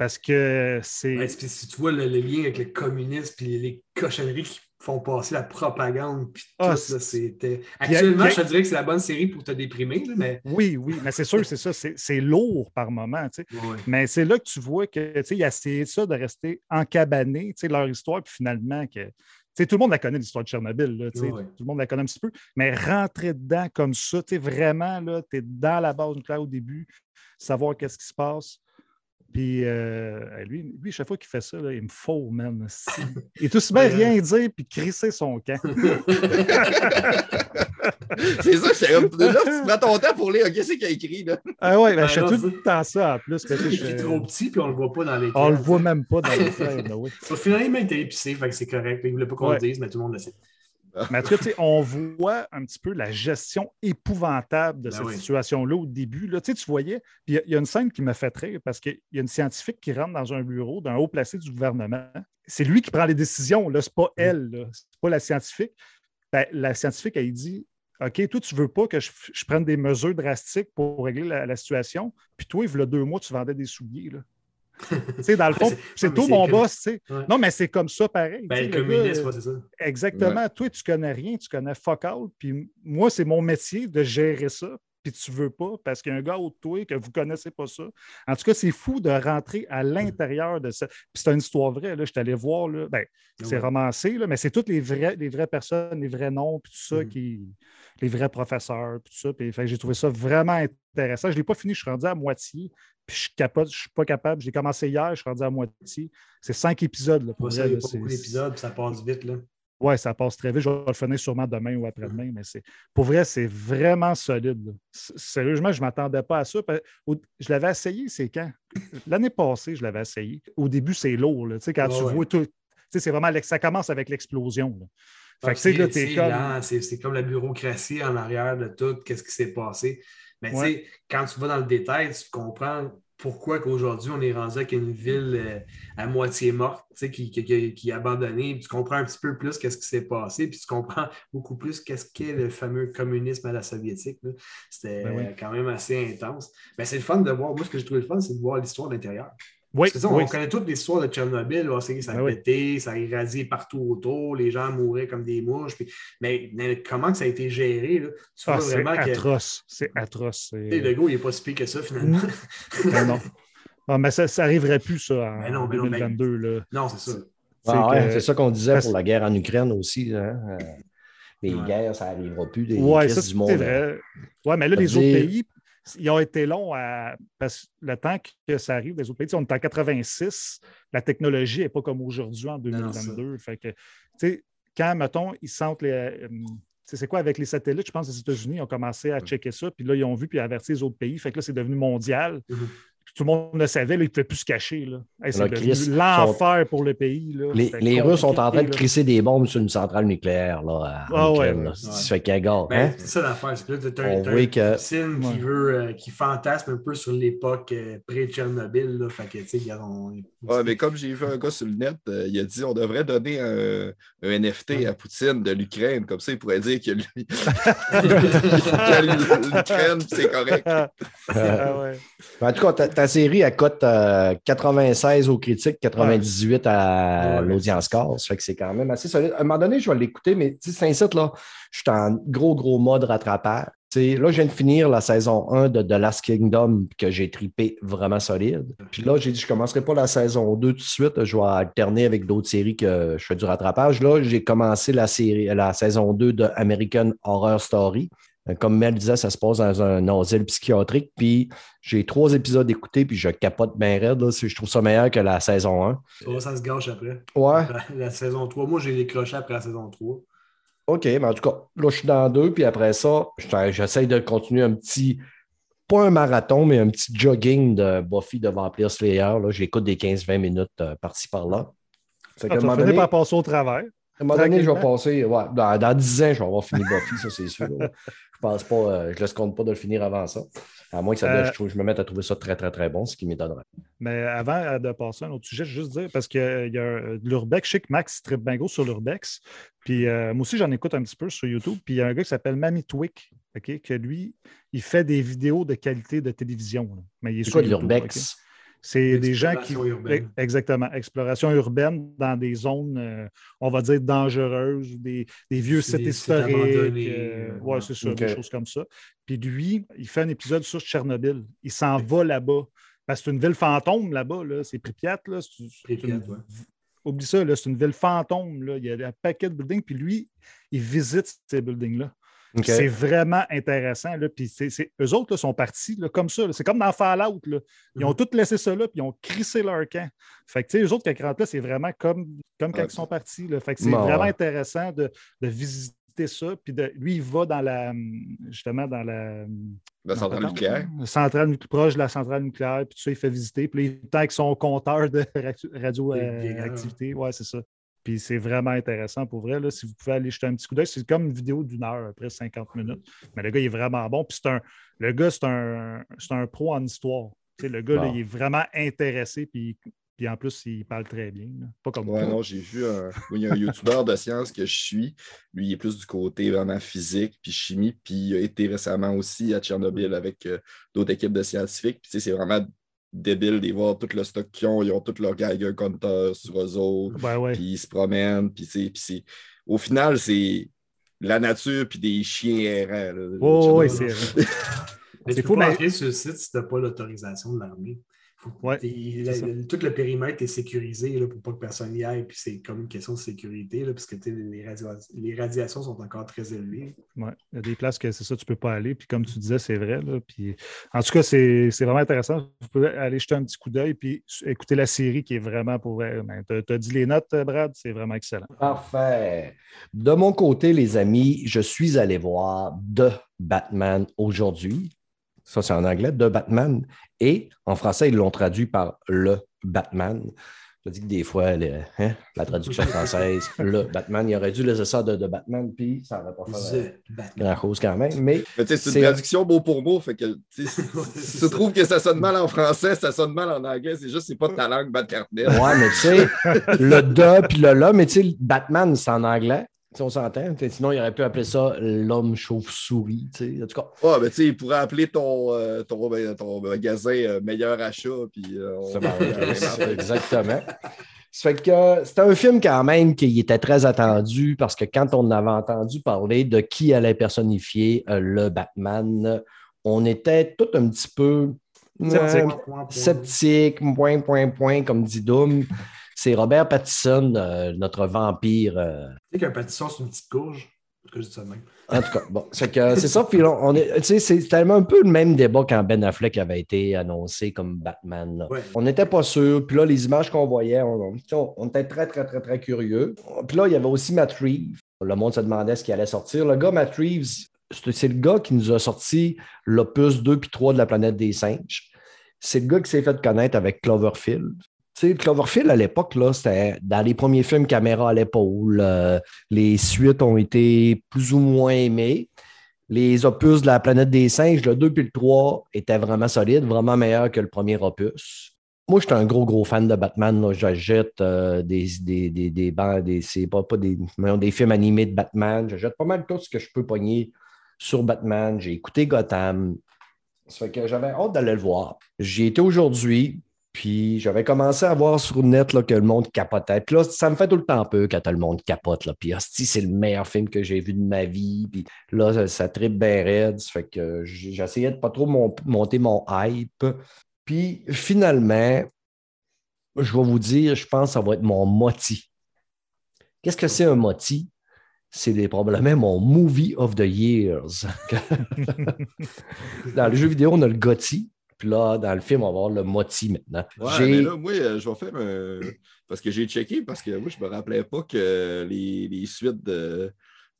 Parce que c'est. Ouais, si tu vois le, le lien avec le communisme puis les, les cochonneries qui font passer la propagande, puis tout, Ah, c'est- c'était. Actuellement, y a- je te dirais que c'est la bonne série pour te déprimer, mais. Oui, oui, mais c'est sûr, c'est ça. C'est lourd par moment. tu sais. Ouais. Mais c'est là que tu vois que tu sais, il a essayé ça de rester encabané, tu sais, leur histoire, puis finalement, que, tu sais, tout le monde la connaît, l'histoire de Tchernobyl. là. Tout le monde la connaît un petit peu. Mais rentrer dedans comme ça, vraiment, tu es dans la base nucléaire au début, savoir qu'est-ce qui se passe. Puis euh, lui, lui, chaque fois qu'il fait ça, là, il me faut, man. Si- Il est aussi bien rien dire puis crisser son camp. C'est ça, j'étais comme, là, tu prends ton temps pour lire, qu'est-ce qu'il a écrit, là? Ah ouais, ben, Ben je fais tout le temps ça en plus. que, Il je- est trop petit, puis on le voit pas dans les On le voit même pas dans le frame, là, oui. Au final, il m'a été épicé, fait que c'est correct. Il voulait pas qu'on Ouais. le dise, mais tout le monde le sait. Mais tu sais, on voit un petit peu la gestion épouvantable de Ben cette oui. situation-là au début. Là, tu voyais, il y a- il y, a une scène qui m'a fait rire parce qu'il y a une scientifique qui rentre dans un bureau d'un haut placé du gouvernement. C'est lui qui prend les décisions, là, c'est pas elle, là. c'est pas la scientifique. Ben, la scientifique, elle dit OK, toi, tu veux pas que je, je prenne des mesures drastiques pour régler la, la situation, puis toi, il y a deux mois, tu vendais des souliers. Là. Dans le fond, C'est- tout mon boss. tu sais. Ouais. Non, mais c'est comme ça pareil. Ben, le communiste, c'est ça. Exactement. Toi, tu connais rien, tu connais fuck all. Puis moi, c'est mon métier de gérer ça. Puis tu veux pas parce qu'il y a un gars autour de toi que vous connaissez pas ça. En tout cas, c'est fou de rentrer à l'intérieur de ça. Puis c'est une histoire vraie. Là. Je suis allé voir. Là. Ben, c'est Ouais. romancé, là, mais c'est toutes les vraies, les vraies personnes, les vrais noms, puis tout ça, Mhm. qui, les vrais professeurs, puis tout ça. Puis, j'ai trouvé ça vraiment intéressant. Je ne l'ai pas fini, je suis rendu à moitié. Puis je suis capable, je suis pas capable. J'ai commencé hier, je suis rendu à moitié. C'est cinq épisodes. Là, pour ça, il y a pas c'est- beaucoup d'épisodes, puis ça passe vite. Là. Ouais, ça passe très vite. Je vais le finir sûrement demain ou après-demain, mais c'est pour vrai, c'est vraiment solide. Sérieusement, je ne m'attendais pas à ça. Je l'avais essayé, c'est quand? L'année passée, je l'avais essayé. Au début, c'est lourd. là. Tu sais, quand Ouais, tu ouais. vois tout. tu sais, C'est vraiment ça commence avec l'explosion. Ah, c'est comme- comme la bureaucratie en arrière de tout, qu'est-ce qui s'est passé. Mais tu Ouais. sais, quand tu vas dans le détail, tu comprends pourquoi qu'aujourd'hui, on est rendu avec une ville euh, à moitié morte, qui, qui, qui- est abandonnée. Puis tu comprends un petit peu plus qu'est-ce qui s'est passé, puis tu comprends beaucoup plus qu'est-ce qu'est le fameux communisme à la soviétique. C'était Ben oui. quand même assez intense. Mais c'est le fun de voir. Moi, ce que je trouve le fun, c'est de voir l'histoire de l'intérieur. Oui, ça, oui. on connaît toute l'histoire de Tchernobyl. là, ça a Ben oui. pété, ça a irradié partout autour, les gens mouraient comme des mouches. puis- mais, mais comment ça a été géré? Là, tu Ah, c'est vraiment que atroce. C'est atroce. le gars, il n'est pas si pire que ça, finalement. Ah, non. Ah, mais ça n'arriverait plus, ça, en Ben non, ben non, ben- 2022. là. non, c'est ça. C'est Ah ouais, que- ça qu'on disait parce- pour la guerre en Ukraine aussi. hein. Euh, Les Ouais. guerres, ça n'arrivera plus. Crises ça, du monde. vrai. Oui, mais là, Ça les autres dire- pays, ils ont été longs à. Parce que le temps que ça arrive, les autres pays, on est en 86, la technologie n'est pas comme aujourd'hui en non, ça. 2022. fait que, tu sais, quand, mettons, ils sentent les. euh, c'est quoi avec les satellites? Je pense que les États-Unis ont commencé à checker ça, puis là, ils ont vu, puis averti les autres pays. Fait que là, c'est devenu mondial. Mhm. Puis Tout le monde le savait, là, ils ne pouvaient plus se cacher. Là. Hey, c'est l'enfer pour le pays. Là. Les, les Russes sont en train de crisser des bombes sur une centrale nucléaire là, à- Ah ouais, ouais. Ça gars. Ben, hein? c'est ça l'affaire. C'est que là, tu as, un voit que- qui veut, euh, qui fantasme un peu sur l'époque euh, pré-Tchernobyl. Fait que, Ouais, mais comme j'ai vu un gars sur le net, euh, il a dit on devrait donner un, un NFT à Poutine de l'Ukraine. Comme ça, il pourrait dire que lui- que l'Ukraine, c'est correct. Ah ouais. En tout cas, ta, série, elle cote euh, 96 aux critiques, 98 à Ouais. l'audience score. Ça fait que c'est quand même assez solide. À un moment donné, je vais l'écouter, mais tu sais, site, là, je suis en gros, gros mode rattrapage. Là, je viens de finir la saison 1 de The Last Kingdom que j'ai tripé vraiment solide. Puis là, j'ai dit, je ne commencerai pas la saison 2 tout de suite. Je vais alterner avec d'autres séries que je fais du rattrapage. Là, j'ai commencé la, série, la saison 2 de American Horror Story. Euh, Comme Mel disait, ça se passe dans un asile psychiatrique. Puis j'ai trois épisodes écoutés, puis je capote bien raide. Là, je trouve ça meilleur que la saison 1. Ça, ça se gâche après. Ouais, La, la saison 3. Moi, j'ai décroché après la saison 3. OK, mais en tout cas, là, je suis dans deux, puis après ça, je- j'essaie de continuer un petit, pas un marathon, mais un petit jogging de Buffy de Vampire Slayer. Là, j'écoute des 15-20 minutes euh, par-ci par-là. Fait qu'à Ah, donné, par passer au travers. À un moment donné, je vais passer, ouais, dans, dans 10 ans, je vais avoir fini Buffy, ça c'est sûr. Je pense pas, euh, je laisse compte pas de le finir avant ça. À moins que ça, Euh, je, trouve- je me mette à trouver ça très, très, très bon, ce qui m'étonnerait. Mais avant euh, de passer à un autre sujet, je veux juste dire, parce qu'il y a l'Urbex, je sais que Max tripe bien gros sur l'Urbex. Puis moi aussi, j'en écoute un petit peu sur YouTube. Puis il y a un gars qui s'appelle Mamie Twick, OK, que lui, il fait des vidéos de qualité de télévision. là. Mais il est C'est sur quoi l'urbex? C'est des gens qui. Urbaine. Exactement. Exploration urbaine dans des zones, euh, on va dire, dangereuses, des, des vieux sites historiques. euh, euh, ouais, ouais. c'est ça, des choses comme ça. Puis lui, il fait un épisode sur Tchernobyl. Il s'en va là-bas. Parce que c'est une ville fantôme là-bas. Là. C'est Pripyat. Là. C'est- c'est Pripyat, une- ouais. Oublie ça, là, c'est une ville fantôme. Là. Il y a un paquet de buildings. Puis lui, il visite ces buildings-là. C'est vraiment intéressant. Là. Puis c'est, c'est- eux autres là, sont partis là, comme ça. C'est comme dans Fallout. Là. Ils ont Mhm. tous laissé ça là, puis ils ont crissé leur camp. Fait que, tu sais, eux autres, quand ils rentrent là, c'est vraiment comme, comme quand ils sont partis. Là. Fait que c'est Bon, vraiment ouais. intéressant de, de visiter ça. Puis de, lui, il va dans la, justement, dans la, La centrale nucléaire. la centrale nucléaire, proche de la centrale nucléaire, puis tout ça, il fait visiter. Puis là, il est avec son compteur de radioactivité. ouais, c'est ça. Puis c'est vraiment intéressant pour vrai. Là, si vous pouvez aller jeter un petit coup d'œil, c'est comme une vidéo d'une heure, après 50 minutes. Mais le gars, il est vraiment bon. Puis c'est un, le gars, c'est un, c'est un pro en histoire. Le gars, là, il est vraiment intéressé. Puis, puis en plus, il parle très bien. là. Pas comme Ouais, toi. non, j'ai vu un, oui, il y a un YouTuber de sciences que je suis. Lui, il est plus du côté vraiment physique puis chimie. Puis il a été récemment aussi à Tchernobyl avec euh, d'autres équipes de scientifiques. Puis c'est vraiment débile de voir tout le stock qu'ils ont. Ils ont tout leur Geiger Counter sur eux autres. Ouais. Puis ils se promènent. Puis, c'est... Au final, c'est la nature puis des chiens errants. là. Oh, Tchernobyl. c'est Mais Mais C'est tu fou, peux pas mais- entrer sur le site si tu n'as pas l'autorisation de l'armée. Ouais, tout le périmètre est sécurisé là, pour pas que personne y aille. Puis c'est comme une question de sécurité, là, parce que les, radia- les radiations sont encore très élevées. Ouais. Il y a des places que c'est ça, tu ne peux pas aller. Puis comme tu disais, c'est vrai. Là. Puis, en tout cas, c'est c'est vraiment intéressant. Vous pouvez aller jeter un petit coup d'œil puis écouter la série qui est vraiment pour vrai. Tu as dit les notes, Brad, c'est vraiment excellent. Parfait. De mon côté, les amis, je suis allé voir The Batman aujourd'hui. Ça, c'est en anglais, The Batman. Et en français, ils l'ont traduit par Le Batman. Je dis que des fois, hein, la traduction française, Le Batman, il aurait dû laisser ça de The Batman, puis ça n'aurait pas fait The Batman. grand-chose quand même. Mais Mais tu sais, c'est une traduction mot pour mot. Fait que si tu ça. trouves que ça sonne mal en français, ça sonne mal en anglais. C'est juste, c'est pas de ta langue, Carnet. Ouais, mais tu sais, le de puis le là, mais tu sais, Batman, c'est en anglais. Tu sais, on s'entend. Sinon, il aurait pu appeler ça l'homme chauve-souris. tu sais. En tout cas, Ouais, ben tu sais, il pourrait appeler ton, euh, ton, ben, ton magasin euh, meilleur achat. Puis, euh, on- exactement. Ça fait que c'était un film quand même qui était très attendu parce que quand on avait entendu parler de qui allait personnifier le Batman, on était tout un petit peu Sceptique. euh, Point, point, point. sceptique, point, point, point, comme dit Doom. C'est Robert Pattinson, euh, notre vampire. Euh, sais qu'un pâtisson, c'est une petite courge. En tout cas, je dis ça de même. En tout cas, bon, c'est que c'est ça. Puis là, on est, c'est tellement un peu le même débat quand Ben Affleck avait été annoncé comme Batman. Ouais. On n'était pas sûr. Puis là, les images qu'on voyait, on, on- on était très, très, très, très curieux. Puis là, il y avait aussi Matt Reeves. Le monde se demandait ce qui allait sortir. Le gars, Matt Reeves, c'est c'est le gars qui nous a sorti l'opus 2 puis 3 de la planète des singes. C'est le gars qui s'est fait connaître avec Cloverfield. Sais, Cloverfield, à l'époque, là, c'était dans les premiers films caméra à l'épaule. euh, les suites ont été plus ou moins aimées. Les opus de la planète des singes, le 2 puis le 3, étaient vraiment solides, vraiment meilleurs que le premier opus. Moi, j'étais un gros, gros fan de Batman. J'achète euh, des, des, des, des, bandes- des- pas, pas des, des films animés de Batman. J'achète pas mal tout ce que je peux pogner sur Batman. J'ai écouté Gotham. Ça fait que j'avais hâte d'aller le voir. J'y étais aujourd'hui, puis j'avais commencé à voir sur net là, que le monde capotait. Puis là, ça me fait tout le temps peu quand le monde capote. Puis hostie, c'est le meilleur film que j'ai vu de ma vie. Puis là, ça, tripe bien raide. Ça fait que j'essayais de pas trop mon- monter mon hype. Puis finalement, je vais vous dire, je pense que ça va être mon moti. Qu'est-ce que c'est un moti? C'est probablement mon movie of the years. Dans le jeu vidéo, on a le Gotti. Puis là, dans le film, on va avoir le moti maintenant. Ouais, J'ai- mais là, moi, euh, je vais faire un. Parce que j'ai checké, parce que moi, je me rappelais pas que les, les suites de,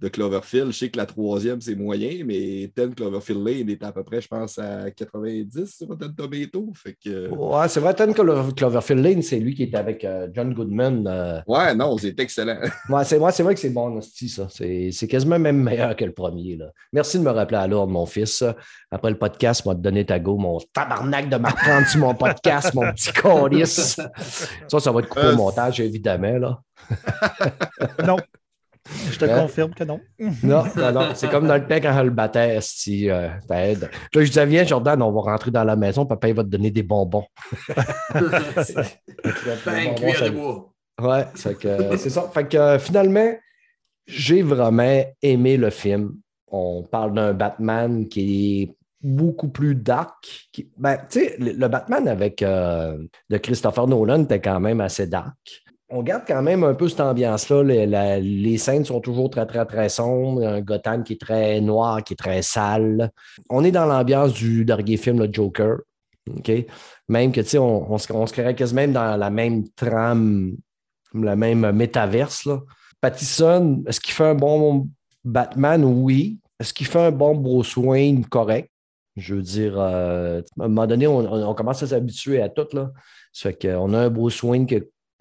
de Cloverfield, je sais que la troisième, c'est moyen, mais Ten Cloverfield Lane est à peu près, je pense, à 90 sur Rotten Tomato. Fait que. Ouais, c'est vrai, Ten Clover- Cloverfield Lane, c'est lui qui est avec euh, John Goodman. euh. Ouais, non, c'est excellent. Ouais, c'est ouais, vrai que c'est bon, hostie, ça. C'est c'est quasiment même meilleur que le premier. Là. Merci de me rappeler à l'ordre, mon fils. Après le podcast, moi, te donner ta go, mon tabarnak de me reprendre sur mon podcast, mon petit calice. Ça, ça va être coupé Euh, au montage, évidemment. Là. Non. Je te confirme que non. Non, non, non. C'est comme dans le temps quand elle le battait, esti, euh, t'aides. Là, je disais, viens, Jordan, on va rentrer dans la maison, papa, il va te donner des bonbons. Ben, cuillère de bois. Ouais, c'est que c'est ça. Fait que euh, finalement, j'ai vraiment aimé le film. On parle d'un Batman qui est beaucoup plus dark. qui- Ben, tu sais, le, le Batman avec euh, de Christopher Nolan était quand même assez dark. On garde quand même un peu cette ambiance-là. Les, scènes sont toujours très, très, très sombres. Un Gotham qui est très noir, qui est très sale. On est dans l'ambiance du dernier film, le Joker. OK? Même que, tu sais, on, se, on quasiment dans la même trame la même métaverse. Là. Pattison, est-ce qu'il fait un bon Batman? Oui. Est-ce qu'il fait un bon Bruce Wayne? Correct. Je veux dire, euh, à un moment donné, on, commence à s'habituer à tout. Là. Ça fait qu'on a un Bruce Wayne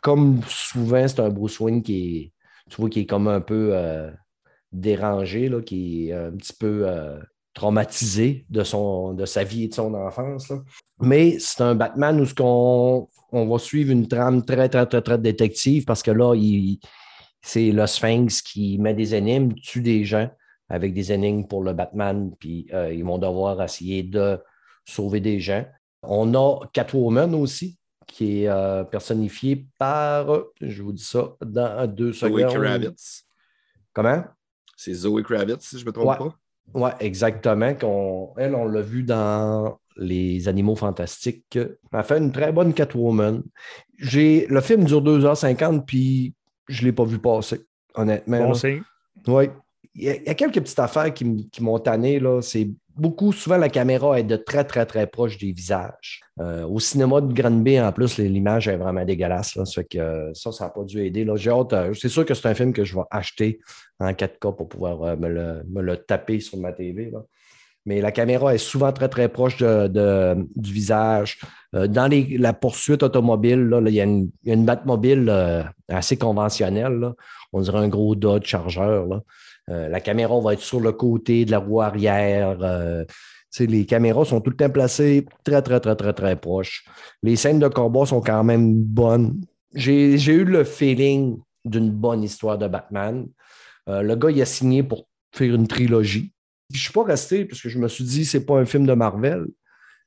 comme souvent, c'est un Bruce Wayne qui est, tu vois, qui est comme un peu euh, dérangé, là, qui est un petit peu euh, traumatisé de, son, de sa vie et de son enfance. Mais c'est un Batman où ce qu'on on va suivre une trame très, très, très, très détective parce que là, c'est le Sphinx qui met des énigmes, tue des gens avec des énigmes pour le Batman, puis euh, ils vont devoir essayer de sauver des gens. On a Catwoman aussi, qui est euh, personnifié par, je vous dis ça, dans deux Zoe secondes. Kravitz. Comment? C'est Zoe Kravitz, si je ne me trompe Ouais. pas. Oui, exactement. Qu'on, elle, on l'a vu dans Les Animaux Fantastiques. Elle a fait une très bonne Catwoman. J'ai, le film dure 2h50, puis je ne l'ai pas vu passer, honnêtement. Bon signe. Oui. Il y, a, il y a quelques petites affaires qui, qui m'ont tanné. Là. C'est beaucoup, souvent, la caméra est de très, très, très proche des visages. Euh, au cinéma de Granby, en plus, l'image est vraiment dégueulasse. Là. Ça que ça, ça n'a pas dû aider. J'ai hâte, euh, c'est sûr que c'est un film que je vais acheter en 4K pour pouvoir euh, me, le, taper sur ma TV. Mais la caméra est souvent très, très proche du visage. Dans la poursuite automobile, il y a une, Batmobile assez conventionnelle. On dirait un gros Dodge Charger. Euh, la caméra va être sur le côté de la roue arrière. euh, les caméras sont tout le temps placées très, très, très, très, très proches. Les scènes de combat sont quand même bonnes. J'ai eu le feeling d'une bonne histoire de Batman. Euh, le gars, il a signé pour faire une trilogie. Je ne suis pas resté parce que je me suis dit, c'est pas un film de Marvel,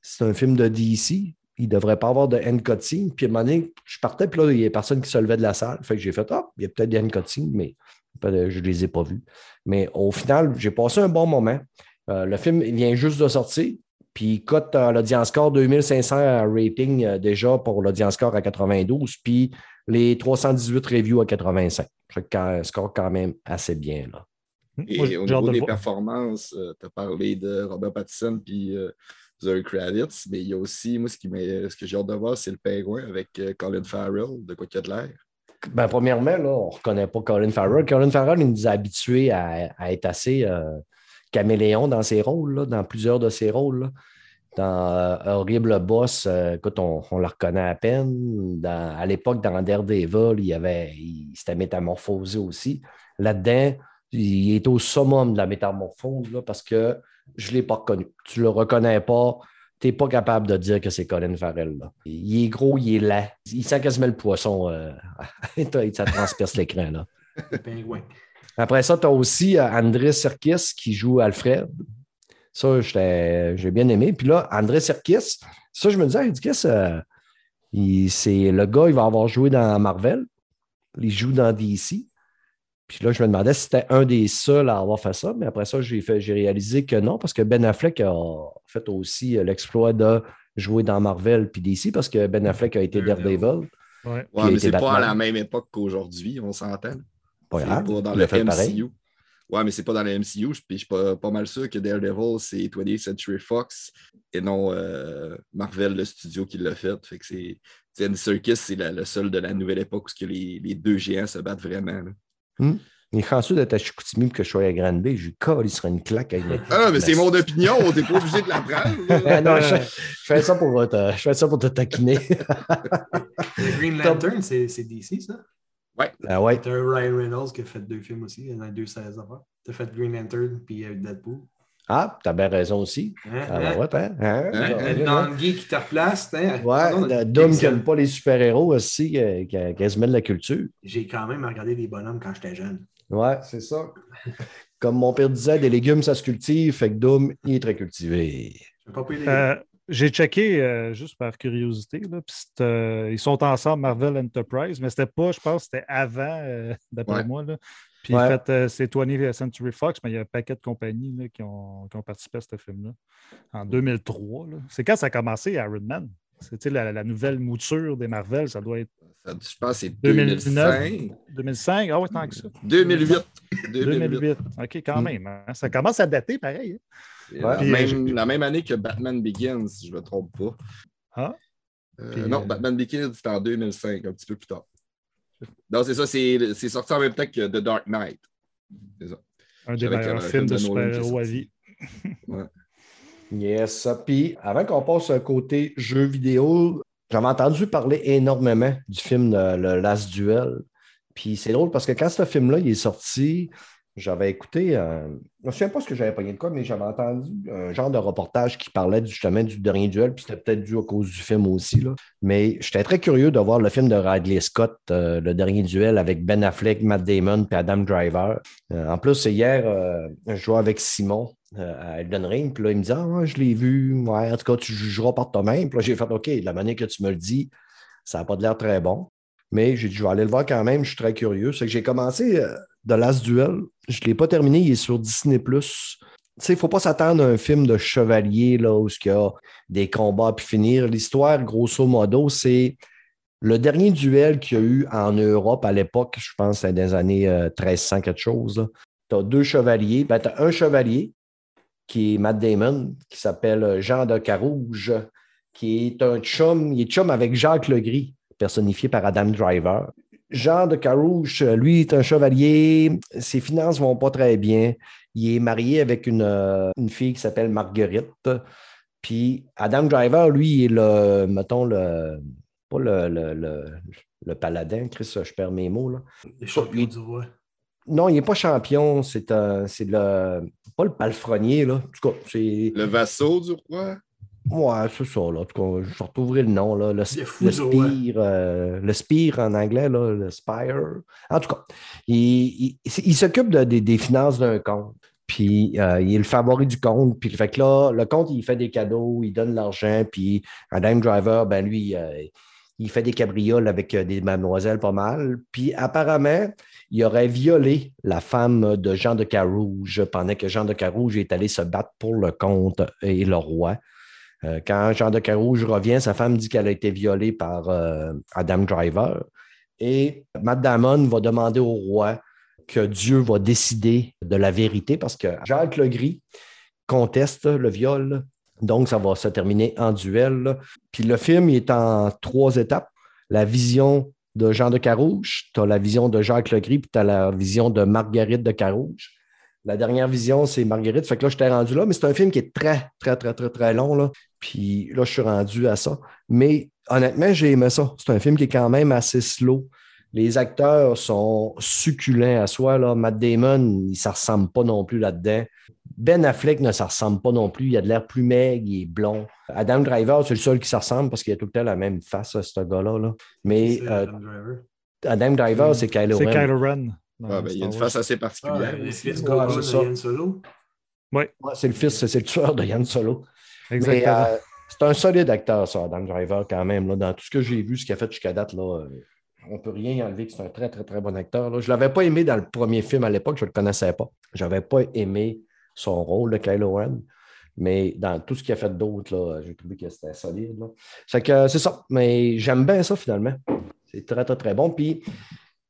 c'est un film de DC. Il ne devrait pas avoir de end cutting. Puis à un moment donné, je partais, puis là, il y a personne qui se levait de la salle. Fait que j'ai fait, ah, il y a peut-être des end cutting, mais je ne les ai pas vus. Mais au final, j'ai passé un bon moment. Euh, le film il vient juste de sortir. Puis il cote euh, l'audience score 2500 rating euh, déjà pour l'audience score à 92, puis les 318 reviews à 85. Fait que, euh, score quand même assez bien. Là. Et Moi, j'ai au niveau de des voir. performances, tu as parlé de Robert Pattinson puis euh, Zoe Kravitz, mais il y a aussi, moi, ce, qui m'a- ce que j'ai hâte de voir, c'est le pingouin avec euh, Colin Farrell, de quoi qu'il y a de l'air. Ben, premièrement, là, on ne reconnaît pas Colin Farrell. Colin Farrell, il nous a habitués à, être assez euh, caméléon dans ses rôles, là, dans plusieurs de ses rôles. Dans euh, Horrible Boss, euh, écoute, on, on le reconnaît à peine. À l'époque, dans Daredevil, il, avait, il s'était métamorphosé aussi. Là-dedans, il est au summum de la métamorphose là, parce que je ne l'ai pas reconnu. Tu ne le reconnais pas. Tu n'es pas capable de dire que c'est Colin Farrell. là. Il est gros, il est laid. Il sent quasiment le poisson. euh, ça transperce l'écran. là. Après ça, tu as aussi euh, André Serkis qui joue Alfred. Ça, j'ai bien aimé. Puis là, André Serkis, ça, je me disais, il- c'est le gars, il va avoir joué dans Marvel. Il joue dans DC. Puis là, je me demandais si c'était un des seuls à avoir fait ça. Mais après ça, j'ai réalisé que non, parce que Ben Affleck a fait aussi euh, l'exploit de jouer dans Marvel puis DC, parce que Ben Affleck a été Daredevil. Daredevil. Ouais. Mais c'est pas à la même époque qu'aujourd'hui, on s'entend. Pas C'est grave. pas dans le fait MCU. pareil. Ouais, mais c'est pas dans le MCU. Puis je suis pas, pas mal sûr que Daredevil, c'est 20th Century Fox et non euh, Marvel, le studio qui l'a fait. Fait que c'est. Andy Serkis, c'est le seul de la nouvelle époque où que les, les deux géants se battent vraiment. là. Il est chanceux d'être à Chicoutimi que je sois à Grande Bay. Je lui colle, il serait une claque avec mes- Ah, mais c'est mon opinion, t'es pas obligé de la prendre. Ah non, je, je fais ça pour te, je fais ça pour te taquiner. Le Green Lantern, c'est c'est DC, ça? ah ouais. T'as un Ryan Reynolds qui a fait deux films aussi, il y en a deux 16 ans. T'as fait Green Lantern puis euh, Deadpool. Ah, t'as bien raison aussi. Hein? Ah, hein? ben ouais, hein? Hein? Hein? Un Nangui qui te replace. Hein? Ouais, Dom qui n'aime pas les super-héros aussi, euh, qui a quasiment de la culture. J'ai quand même regardé des bonhommes quand j'étais jeune. Ouais, c'est ça. Comme mon père disait, des légumes, ça se cultive, fait que Dom, il est très cultivé. Je vais pas payer les Euh, J'ai checké euh, juste par curiosité. Là, euh, ils sont ensemble, Marvel Enterprise, mais c'était pas, je pense, c'était avant, euh, d'après Ouais. moi. Là. Puis Ouais. en fait, euh, c'est 20th Century Fox, mais il y a un paquet de compagnies là, qui, ont, qui ont participé à ce film-là. En 2003. là. C'est quand ça a commencé, Iron Man? C'était la, la nouvelle mouture des Marvel, ça doit être Ça, je pense que c'est 2009. 2005. 2005. Ah ouais, tant que ça. 2008. 2008. 2008. OK, quand Mm. même. hein. Ça commence à dater pareil. hein. C'est Ouais. la, Puis, même, euh, la même année que Batman Begins, si je ne me trompe pas. Ah. Euh, Puis, non, Batman Begins, c'était en 2005, un petit peu plus tard. Non, c'est ça, c'est c'est sorti en même temps que The Dark Knight. C'est ça. Un des meilleurs films film de super-héros à. Yes. Puis, avant qu'on passe au côté jeux vidéo, j'avais entendu parler énormément du film de- Le Last Duel. Puis c'est drôle parce que quand ce film-là il est sorti, j'avais écouté, euh, je ne me souviens pas ce que j'avais pogné de quoi, mais j'avais entendu un genre de reportage qui parlait justement du dernier duel, puis c'était peut-être dû à cause du film aussi. Là. Mais j'étais très curieux de voir le film de Ridley Scott, euh, Le dernier duel, avec Ben Affleck, Matt Damon et Adam Driver. Euh, en plus, hier, je jouais avec Simon à Elden Ring, puis là, il me dit Ah, je l'ai vu, ouais, en tout cas, tu jugeras par toi-même. Puis là, j'ai fait OK, de la manière que tu me le dis, ça n'a pas l'air très bon. Mais j'ai dit, je vais aller le voir quand même, je suis très curieux. C'est que j'ai commencé The Last Duel. Je ne l'ai pas terminé, il est sur Disney. il ne faut pas s'attendre à un film de chevalier là, où il y a des combats puis finir. L'histoire, grosso modo, c'est le dernier duel qu'il y a eu en Europe à l'époque, je pense, c'est des années 1300 quelque chose. Tu as deux chevaliers. Ben, tu as un chevalier qui est Matt Damon, qui s'appelle Jean de Carouge, qui est un chum, il est chum avec Jacques Legris, personnifié par Adam Driver. Jean de Carouge, lui, est un chevalier. Ses finances ne vont pas très bien. Il est marié avec une, euh, une fille qui s'appelle Marguerite. Puis Adam Driver, lui, est le, mettons, le, pas le, le, le, paladin, Chris, je perds mes mots. Là. Le champion du roi. Non, il n'est pas champion, c'est c'est le. Pas le palefrenier, là. En tout cas, c'est. Le vassau du roi? Ouais, c'est ça, là. En tout cas, je retrouverai le nom, là. Le, le spire, euh, le spire en anglais, là, le spire. En tout cas, il, il, s'occupe de, des finances d'un compte. Puis euh, il est le favori du compte. Puis fait que là, le compte, il fait des cadeaux, il donne l'argent. Puis Adam Driver, ben lui, euh, il fait des cabrioles avec des mademoiselles pas mal. Puis apparemment, il aurait violé la femme de Jean de Carouge pendant que Jean de Carouge est allé se battre pour le comte et le roi. Euh, quand Jean de Carouge revient, sa femme dit qu'elle a été violée par euh, Adam Driver. Et Matt Damon va demander au roi que Dieu va décider de la vérité parce que Jacques Legris conteste le viol. Donc, ça va se terminer en duel. Puis le film est en trois étapes. La vision de Jean de Carouge, tu as la vision de Jacques Legris, puis tu as la vision de Marguerite de Carouge. La dernière vision, c'est Marguerite. Fait que là, je t'ai rendu là, mais c'est un film qui est très, très, très, très, très long. Puis là, je suis rendu à ça. Mais honnêtement, j'ai aimé ça. C'est un film qui est quand même assez slow. Les acteurs sont succulents à soi. Là. Matt Damon, il ne ressemble pas non plus là-dedans. Ben Affleck ne s'en ressemble pas non plus. Il a de l'air plus maigre, il est blond. Adam Driver, c'est le seul qui s'en ressemble parce qu'il a tout le temps la même face, ce gars-là. Là. Mais euh, Adam Driver, c'est Kylo Ren. C'est Kylo Ren. Ah, ben, il y a une face assez particulière. Ah, c'est Yann Solo. Oui. c'est le fils, c'est le tueur de Yann Solo. Euh, c'est un solide acteur, ça, Adam Driver, quand même. Dans tout ce que j'ai vu, ce qu'il a fait jusqu'à date, là, euh, on ne peut rien enlever que c'est un très, très, très bon acteur. Là. Je ne l'avais pas aimé dans le premier film à l'époque, je ne le connaissais pas. Je n'avais pas aimé son rôle de Kylo Ren. Mais dans tout ce qu'il a fait d'autre, j'ai trouvé que c'était solide. C'est que c'est ça. Mais j'aime bien ça finalement. C'est très, très, très bon. Puis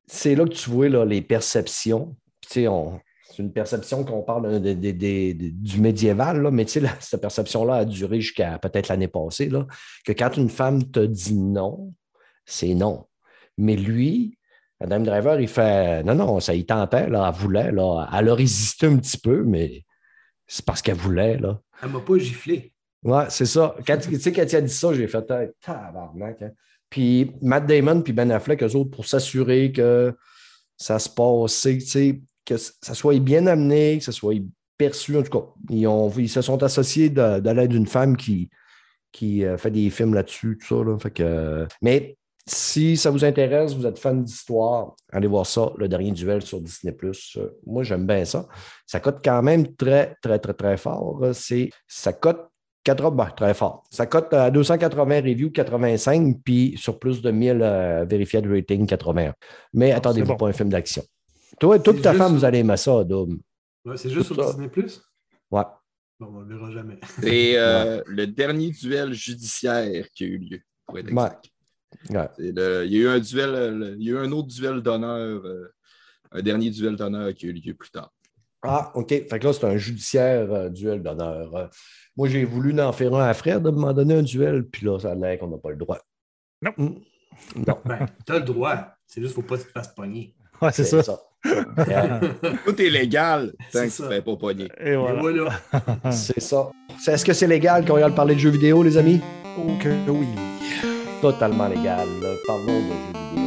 c'est là que tu vois les perceptions. C'est une perception qu'on parle du médiéval, là, mais cette perception-là a duré jusqu'à peut-être l'année passée, là, que quand une femme te dit non, c'est non. Mais lui, Madame Driver, il fait non, non, ça y tentait, là, elle voulait, là, elle a résisté un petit peu, mais c'est parce qu'elle voulait. Là. Elle m'a pas giflé. Ouais, c'est ça. Quand, tu sais, quand tu as dit ça, j'ai fait tabarnak. Hein. Puis Matt Damon puis Ben Affleck, eux autres, pour s'assurer que ça se passe, que ça soit bien amené, que ça soit perçu. En tout cas, ils, ont, ils se sont associés de, l'aide d'une femme qui, qui euh, fait des films là-dessus, tout ça. Là. Fait que, mais si ça vous intéresse, vous êtes fan d'histoire, allez voir ça, le dernier duel sur Disney. Moi, j'aime bien ça. Ça coûte quand même très, très, très, très fort. C'est, ça coûte 80, ben, très fort. Ça cote à 280 reviews, 85, puis sur plus de 1000 euh, de rating, 81. Mais ah, attendez-vous pas un film d'action. Toi, toute ta femme, vous allez aimer ça, Dom. Ouais, c'est juste sur Disney Plus? Ouais. Bon, on ne le verra jamais. C'est euh, le dernier duel judiciaire qui a eu lieu, pour être exact. Ouais. il y a eu un duel, il y a eu un autre duel d'honneur, euh, un dernier duel d'honneur qui a eu lieu plus tard. Ah, OK. Fait que là, c'est un judiciaire euh, duel d'honneur. Moi, j'ai voulu en faire un à Fred, m'en donner un duel, puis là, ça a l'air qu'on n'a pas le droit. Non. Hmm. Non. Ben, t'as le droit. C'est juste qu'il ne faut pas que tu te fasses pogner. Ouais, c'est ça. ça. Tout est légal tant que tu ne fais pas pogner. Et voilà. c'est ça. Est-ce que c'est légal qu'on regarde parler de jeux vidéo, les amis? Ok, oui. Totalement légal. Parlons de jeux vidéo.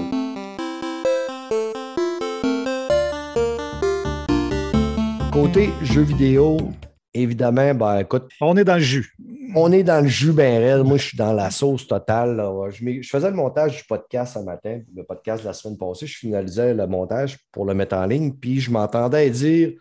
Côté jeux vidéo, évidemment, ben écoute. On est dans le jus. On est dans le jus bien réel. Moi, je suis dans la sauce totale. Je, faisais le montage du podcast ce matin, le podcast de la semaine passée. Je finalisais le montage pour le mettre en ligne, puis je m'entendais dire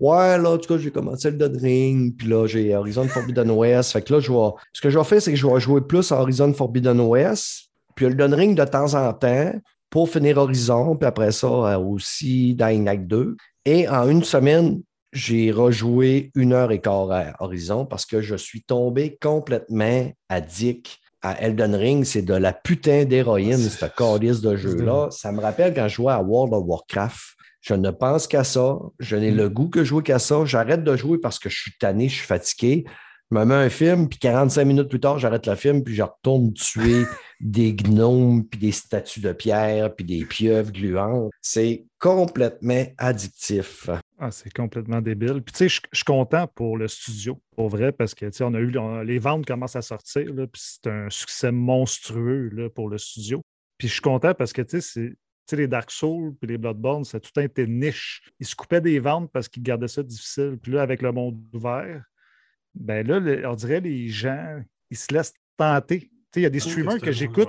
Ouais, là, en tout cas, j'ai commencé le Dead Ring, puis là, j'ai Horizon Forbidden West. Fait que là, je ce que je vais faire, c'est que je vais jouer plus à Horizon Forbidden West, puis le Dead Ring de temps en temps pour finir Horizon, puis après ça, euh, aussi Dying Light 2. Et en une semaine, j'ai rejoué une heure et quart à Horizon parce que je suis tombé complètement addict à Elden Ring. C'est de la putain d'héroïne, cette calice de jeu-là. Ça me rappelle quand je jouais à World of Warcraft. Je ne pense qu'à ça. Je n'ai le goût que jouer qu'à ça. J'arrête de jouer parce que je suis tanné, je suis fatigué. Je me mets un film, puis 45 minutes plus tard, j'arrête le film, puis je retourne tuer des gnomes, puis des statues de pierre, puis des pieuvres gluantes. C'est complètement addictif. Ah, c'est complètement débile. Puis, tu sais, je suis content pour le studio, pour vrai, parce que, tu sais, on a eu, on- les ventes commencent à sortir, là, puis c'est un succès monstrueux là, pour le studio. Puis, je suis content parce que, tu sais, c'est- tu sais, les Dark Souls puis les Bloodborne, ça a tout été niche. Ils se coupaient des ventes parce qu'ils gardaient ça difficile. Puis là, avec le monde ouvert, ben là, le- on dirait les gens, ils se laissent tenter. Tu sais, il y a des streamers que j'écoute,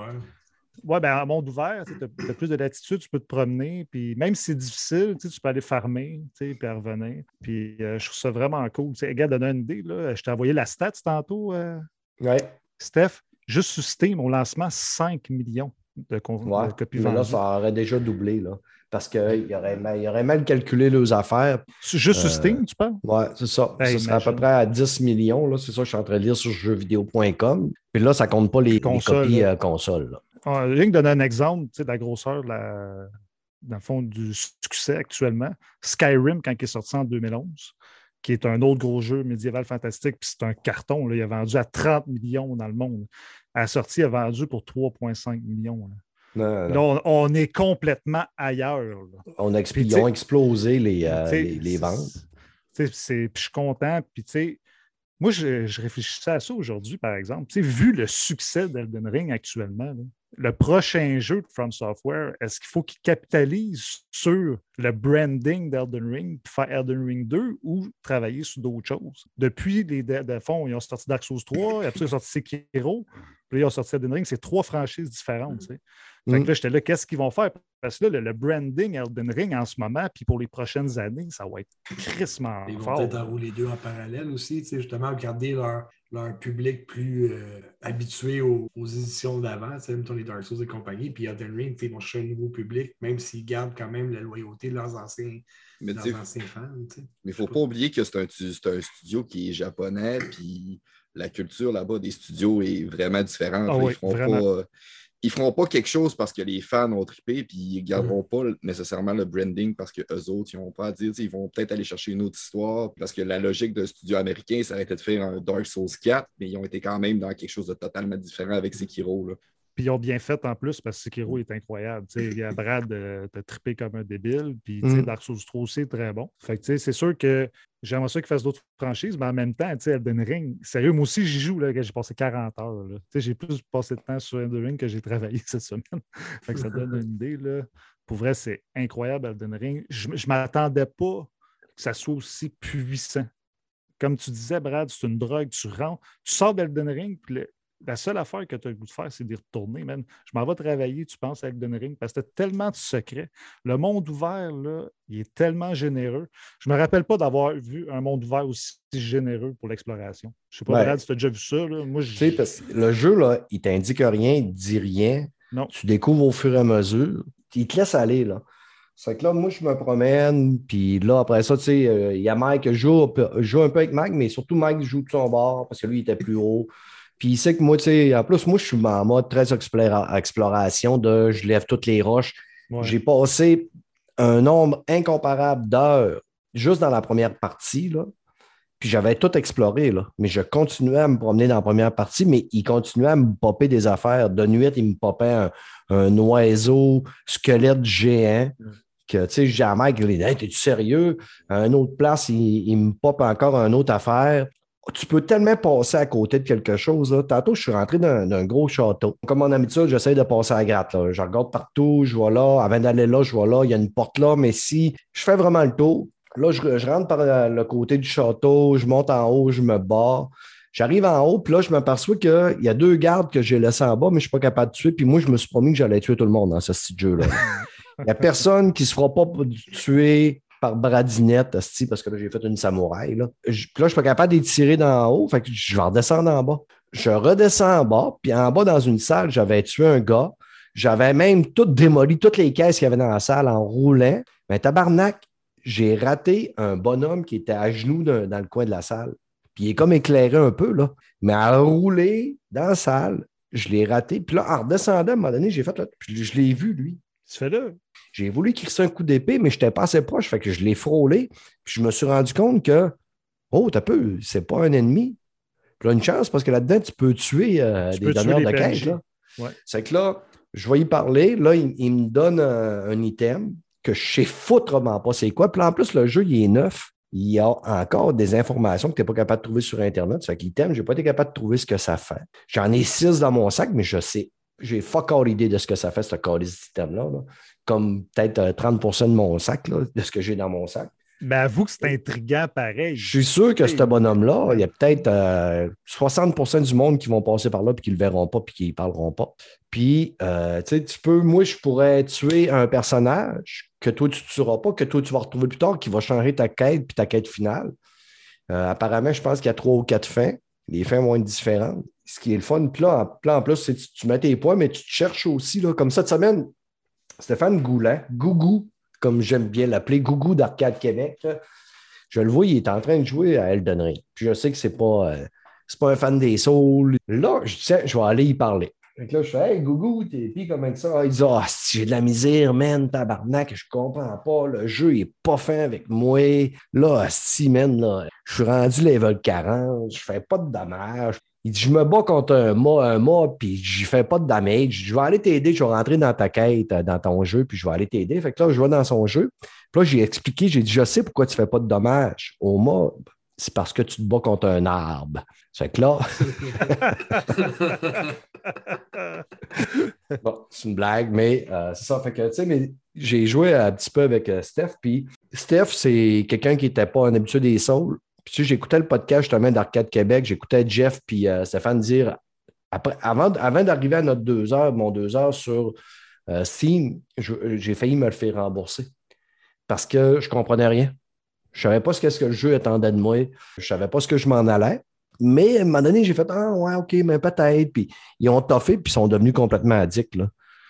Ouais, ben, en monde ouvert, tu as, plus de latitude, tu peux te promener. Puis même si c'est difficile, tu peux aller farmer, tu sais, puis revenir. Puis euh, je trouve ça vraiment cool. Tu sais, regarde, donner une idée, là, je t'ai envoyé la stat tantôt, euh, Ouais. Steph. Juste sur Steam, au lancement, 5 millions de, Ouais. de copies Mais là, vendues. ça aurait déjà doublé, là. Parce qu'il aurait, mal- il aurait mal calculé leurs affaires. Juste sur euh, Steam, tu parles? Ouais, c'est ça. Hey, ça serait à peu près à 10 millions. C'est ça, je suis en train de lire sur jeuxvideo.com. Puis là, ça compte pas les, copies là. euh, console. là. Ah, Rien que donner un exemple de la grosseur, la- dans le fond, du succès actuellement. Skyrim, quand il est sorti en 2011, qui est un autre gros jeu médiéval fantastique, puis c'est un carton. Là, il a vendu à 30 millions dans le monde. À la sortie, il a vendu pour 3,5 millions. là. Non, non. Là, on, on est complètement ailleurs. là. On a expl- Puis, ils ont explosé les, euh, les, les ventes. Puis je suis content. Puis, tu sais, moi, je, je réfléchissais à ça aujourd'hui, par exemple. Tu sais, vu le succès d'Elden Ring actuellement, là, le prochain jeu de From Software, est-ce qu'il faut qu'il capitalise sur le branding d'Elden Ring pour faire Elden Ring 2 ou travailler sur d'autres choses? Depuis, les, de, de fond, ils ont sorti Dark Souls 3, après, ils ont sorti Sekiro, puis là, ils ont sorti Elden Ring. C'est trois franchises différentes. Fait Mm. que là, j'étais là, qu'est-ce qu'ils vont faire? Parce que là, le, le branding Elden Ring en ce moment, puis pour les prochaines années, ça va être crissement Ils vont peut-être enrouler les deux en parallèle aussi, tu sais, justement, garder leur, leur public plus euh, habitué aux, aux éditions d'avant, mettons les Dark Souls et compagnie, puis Elden Ring, ils vont chercher un nouveau public, même s'ils gardent quand même la loyauté de leurs anciens, Mais de tu sais, leurs anciens fans. Mais il ne faut pas oublier que c'est un, un studio qui est japonais, puis la culture là-bas des studios est vraiment différente. Ah oui, ils feront vraiment. pas. Ils feront pas quelque chose parce que les fans ont trippé, puis ils ne garderont pas nécessairement le branding parce qu'eux autres, ils n'ont pas à dire. Ils vont peut-être aller chercher une autre histoire parce que la logique d'un studio américain, ça aurait été de faire un Dark Souls 4, mais ils ont été quand même dans quelque chose de totalement différent avec Sekiro. Là. Puis ils ont bien fait en plus parce que Sekiro est incroyable. Tu sais, il y a Brad euh, t'as trippé comme un débile. Puis tu sais, Mm. Dark Souls 3 aussi est très bon. Fait que tu sais, c'est sûr que j'aimerais ça qu'ils fassent d'autres franchises, mais en même temps, tu sais, Elden Ring, sérieux, moi aussi j'y joue, j'ai passé 40 heures. là. Tu sais, j'ai plus passé de temps sur Elden Ring que j'ai travaillé cette semaine. fait que ça donne une idée. Là. Pour vrai, c'est incroyable Elden Ring. Je ne m'attendais pas que ça soit aussi puissant. Comme tu disais, Brad, c'est une drogue, tu rentres, tu sors d'Elden Ring, puis le- la seule affaire que tu as le goût de faire, c'est d'y retourner, man. Je m'en vais travailler, tu penses, avec Elden Ring, parce que tu tellement de secrets. Le monde ouvert, là, il est tellement généreux. Je me rappelle pas d'avoir vu un monde ouvert aussi généreux pour l'exploration. Je sais pas, Ouais. Brad, si tu as déjà vu ça. Là. Moi, Tu sais, je... parce que le jeu, là, il t'indique rien, il ne dit rien. Non. Tu découvres au fur et à mesure. Il te laisse aller, là. C'est que là, moi, je me promène, puis là, après ça, tu sais, euh, il y a Mike, je joue, un peu- je joue un peu avec Mike, mais surtout Mike joue de son bord parce que lui, il était plus haut. Puis il sait que moi, tu sais, en plus, moi, je suis en mode très explora- exploration de je lève toutes les roches. Ouais. J'ai passé un nombre incomparable d'heures juste dans la première partie, là. Puis j'avais tout exploré, là. Mais je continuais à me promener dans la première partie, mais il continuait à me popper des affaires. De nuit, il me popait un, un oiseau squelette géant. Que, tu sais, Mike, il dit Hey, T'es-tu sérieux? À une autre place, il, il me pop encore une autre affaire. Tu peux tellement passer à côté de quelque chose. Là. Tantôt, je suis rentré dans d'un gros château. Comme mon habitude, j'essaie de passer à la gratte. Là. Je regarde partout, je vois là. Avant d'aller là, je vois là. Il y a une porte là. Mais si je fais vraiment le tour, là, je, je rentre par euh, le côté du château, je monte en haut, je me bats. J'arrive en haut, puis là, je m'aperçois qu'il y a deux gardes que j'ai laissés en bas, mais je ne suis pas capable de tuer. Puis moi, je me suis promis que j'allais tuer tout le monde dans ce petit jeu-là. Il n'y a personne qui ne se fera pas tuer par Bradinette, parce que là, j'ai fait une samouraï. Là. Je, là, je suis pas capable d'y tirer d'en haut, fait que je vais redescendre en bas. Je redescends en bas, puis en bas, dans une salle, j'avais tué un gars. J'avais même tout démoli, toutes les caisses qu'il y avait dans la salle en roulant. Mais tabarnak, j'ai raté un bonhomme qui était à genoux dans, dans le coin de la salle. Puis il est comme éclairé un peu, là. Mais à rouler dans la salle, je l'ai raté. Puis là, en redescendant, à un moment donné, j'ai fait là, puis je l'ai vu, lui. Tu fais là. J'ai voulu crisser un coup d'épée, mais je n'étais pas assez proche. Fait que je l'ai frôlé. Puis je me suis rendu compte que, oh, t'as peu, c'est pas un ennemi. Puis là, une chance, parce que là-dedans, tu peux tuer euh, Tu des peux donneurs de. Là. Ouais. C'est que là, je vais y parler. Là, il, il me donne un, un item que je sais foutrement pas c'est quoi. Puis là, en plus, le jeu, il est neuf. Il y a encore des informations que tu n'es pas capable de trouver sur Internet. Fait que l'item, je n'ai pas été capable de trouver ce que ça fait. J'en ai six dans mon sac, mais je sais. J'ai fuck all idée de ce que ça fait, ce calice item-là. là. Comme peut-être euh, 30% de mon sac, là, de ce que j'ai dans mon sac. Mais avoue que c'est intriguant pareil. Je suis sûr que ce bonhomme-là, il y a peut-être euh, 60% du monde qui vont passer par là puis qui ne le verront pas puis qui ne parleront pas. Puis, euh, tu sais, tu peux, moi, je pourrais tuer un personnage que toi, tu ne tueras pas, que toi, tu vas retrouver plus tard, qui va changer ta quête puis ta quête finale. Euh, apparemment, je pense qu'il y a trois ou quatre fins. Les fins vont être différentes. Ce qui est le fun. Puis là, en, là, en plus, c'est que tu, tu mets tes points, mais tu te cherches aussi. Là, comme cette semaine, Stéphane Goulan, Gougou, comme j'aime bien l'appeler, Gougou d'Arcade Québec, je le vois, il est en train de jouer à Elden Ring. Puis je sais que c'est pas, euh, pas un fan des Souls. Là, je disais, je vais aller y parler. Là, je fais Hey, Gougou, t'es pis comme ça? Il dit Ah, j'ai de la misère, man, tabarnak, je comprends pas. Le jeu est pas fin avec moi. Là, si, man, là, je suis rendu level 40, je fais pas de dommages. Il dit Je me bats contre un mob, un mob puis j'y fais pas de damage. Je vais aller t'aider, je vais rentrer dans ta quête, euh, dans ton jeu, puis je vais aller t'aider. Fait que là, je vais dans son jeu. Puis là, j'ai expliqué, j'ai dit Je sais pourquoi tu fais pas de dommages au mob. C'est parce que tu te bats contre un arbre. Fait que là, Bon, c'est une blague, mais euh, c'est ça. Fait que, tu sais, mais j'ai joué un petit peu avec euh, Steph. Puis Steph, c'est quelqu'un qui n'était pas un habitué des Souls. Puis tu sais, j'écoutais le podcast justement d'Arcade Québec. J'écoutais Jeff puis euh, Stéphane dire après, avant, avant d'arriver à notre deux heures, mon deux heures sur euh, j'ai failli me le faire rembourser parce que je ne comprenais rien. Je ne savais pas ce que, ce que le jeu attendait de moi. Je ne savais pas ce que je m'en allais. Mais à un moment donné, j'ai fait Ah, ouais, OK, mais peut-être. Puis ils ont toffé, puis ils sont devenus complètement addicts. là.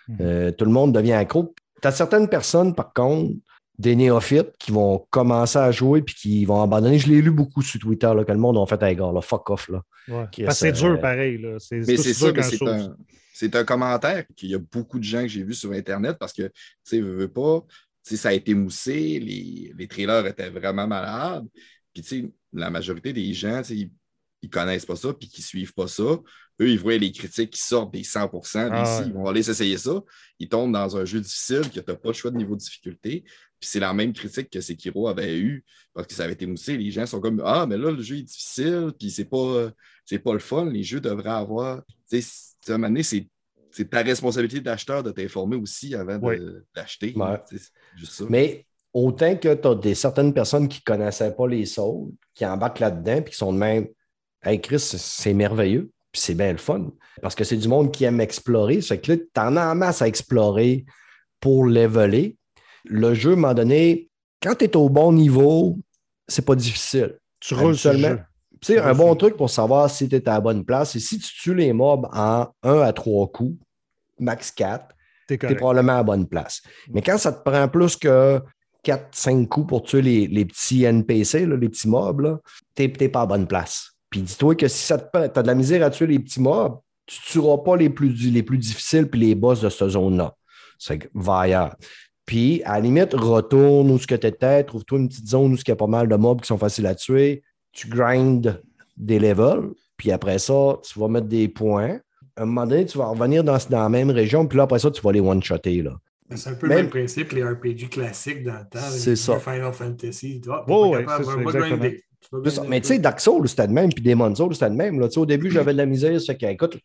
Mhm. Euh, tout le monde devient accro. Tu as certaines personnes, par contre, des néophytes qui vont commencer à jouer puis qui vont abandonner. Je l'ai lu beaucoup sur Twitter, là, que le monde a fait un gars, là, fuck off. Là. Ouais. Chris, Parce que c'est euh, dur pareil. Là. C'est Mais c'est ça c'est un, c'est un commentaire qu'il y a beaucoup de gens que j'ai vus sur Internet parce que, tu sais, veux, pas, tu sais, ça a été moussé, les, les trailers étaient vraiment malades. Puis, tu sais, la majorité des gens, tu sais, ils, ils connaissent pas ça puis qui suivent pas ça. Eux, ils voient les critiques qui sortent des 100 des Ah ici, ouais. ils vont aller s'essayer ça. Ils tombent dans un jeu difficile que tu n'as pas le choix de niveau de difficulté. C'est la même critique que Sekiro avait eu parce que ça avait été moussé. Les gens sont comme Ah, mais là, le jeu est difficile, puis c'est pas, c'est pas le fun. Les jeux devraient avoir. Tu sais, c'est- à un moment donné, c'est c'est ta responsabilité d'acheteur de t'informer aussi avant Oui. d'acheter. Ouais. Mais autant que tu as des, certaines personnes qui ne connaissaient pas les Souls, qui embarquent là-dedans puis qui sont de même Hey Chris, c'est- c'est merveilleux, puis c'est bien le fun. Parce que c'est du monde qui aime explorer. Ça fait que là, tu en as en masse à explorer pour leveler. Le jeu, à un moment donné, quand tu es au bon niveau, c'est pas difficile. Tu roules. Tu sais, Ouais, un bon c'est- truc pour savoir si tu es à la bonne place, c'est si tu tues les mobs en 1 à 3 coups, max 4, T'es tu es probablement à la bonne place. Mais quand ça te prend plus que 4-5 coups pour tuer les, les petits NPC, là, les petits mobs, tu n'es pas à la bonne place. Puis dis-toi que si ça te prend, as de la misère à tuer les petits mobs, tu ne tueras pas les plus, les plus difficiles puis les boss de cette zone-là. C'est va ailleurs. Puis, à la limite, retourne où ce que tu étais, trouve-toi une petite zone où il y a pas mal de mobs qui sont faciles à tuer. Tu grindes des levels, puis après ça, tu vas mettre des points. À un moment donné, tu vas revenir dans, dans la même région, puis là, après ça, tu vas les one-shotter. C'est un peu Même- le même principe, les RPG classiques dans le temps. C'est ça. Final Fantasy. Tu vois, Oh, ouais, ça, Mais tu sais. Dark Souls, c'était le même, puis Demon's Souls, c'était le même. Là. Au début, j'avais de la misère. Ça fait que, écoute,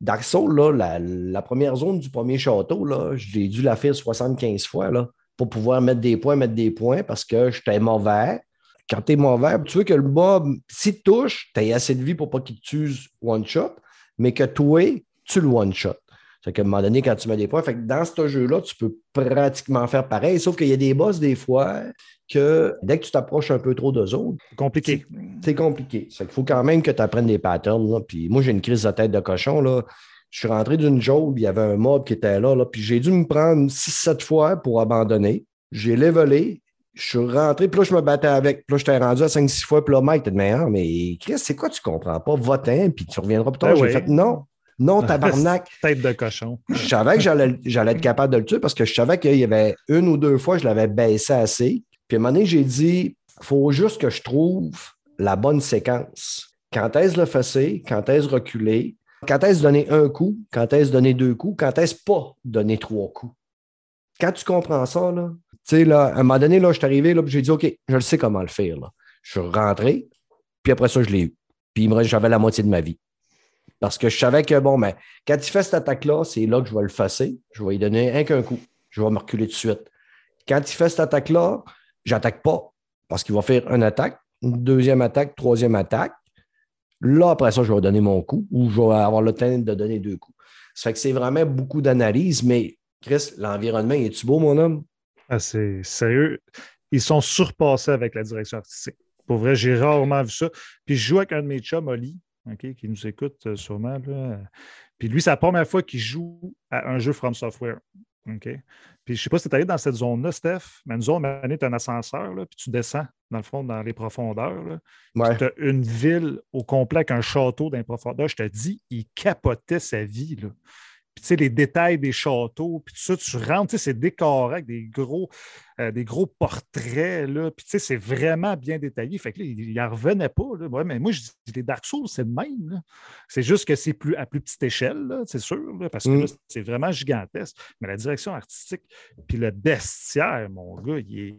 Dark la, première zone du premier château, l'ai dû la faire 75 fois là, pour pouvoir mettre des points, mettre des points, parce que j'étais mauvais. Quand tu es mauvais, tu veux que le mob, s'il te touche, tu as assez de vie pour pas qu'il te tue one-shot, mais que toi, tu le one-shot. Fait qu'à un moment donné, quand tu mets des points, fait que dans ce jeu-là, tu peux pratiquement faire pareil, sauf qu'il y a des boss des fois que dès que tu t'approches un peu trop d'eux autres, Compliqué. c'est compliqué. Il faut quand même que tu apprennes des patterns. là. Puis moi, j'ai une crise de tête de cochon. Là. Je suis rentré d'une job, il y avait un mob qui était là, là puis j'ai dû me prendre 6-7 fois pour abandonner. J'ai levelé, je suis rentré, puis là, je me battais avec. Puis là, j'étais rendu à 5-6 fois, puis là, Mike, t'es de meilleur. Mais Chris, c'est quoi, tu comprends pas? Vote-un, puis tu reviendras plus tard. Ben J'ai oui. fait non. Non, tabarnak. Tête de cochon. je savais que j'allais être capable de le tuer parce que je savais qu'il y avait une ou deux fois, je l'avais baissé assez. Puis à un moment donné, j'ai dit, faut juste que je trouve la bonne séquence. Quand est-ce le fesser? Quand est-ce reculer? Quand est-ce donner un coup? Quand est-ce donner deux coups? Quand est-ce pas donner trois coups? Quand tu comprends ça, là, tu sais, là, à un moment donné, là, je suis arrivé, là, j'ai dit, OK, je le sais comment le faire. Là. Je suis rentré, puis après ça, je l'ai eu. Puis il me reste- j'avais la moitié de ma vie. Parce que je savais que, bon, mais quand il fait cette attaque-là, c'est là que je vais le fasser. Je vais lui donner un qu'un coup. Je vais me reculer de suite. Quand il fait cette attaque-là, j'attaque pas. Parce qu'il va faire une attaque, une deuxième attaque, troisième attaque. Là, après ça, je vais donner mon coup ou je vais avoir le temps de donner deux coups. Ça fait que c'est vraiment beaucoup d'analyse, mais Chris, l'environnement, est-tu beau, mon homme? Ah, c'est sérieux. Ils sont surpassés avec la direction artistique. Pour vrai, j'ai rarement vu ça. Puis je joue avec un de mes chums, Oli, Qui nous écoute euh, sûrement. Là. Puis lui, c'est la première fois qu'il joue à un jeu From Software. Puis je ne sais pas si tu es allé dans cette zone-là, Steph, mais nous autres, on est un ascenseur, là, puis tu descends, dans le fond, dans les profondeurs. Ouais. Tu as une ville au complet avec un château dans les profondeurs. Je te dis, il capotait sa vie. Là. Puis, tu sais, les détails des châteaux, puis tout ça, tu rentres, tu sais, c'est décoré avec des gros, euh, des gros portraits, là. Puis, tu sais, c'est vraiment bien détaillé. Fait que là, il n'en revenait pas, là. Ouais, mais moi, je dis, les Dark Souls, c'est le même. C'est juste que c'est plus, à plus petite échelle, c'est sûr, là, parce que Mm. là, c'est vraiment gigantesque. Mais la direction artistique, puis le bestiaire, mon gars, il est.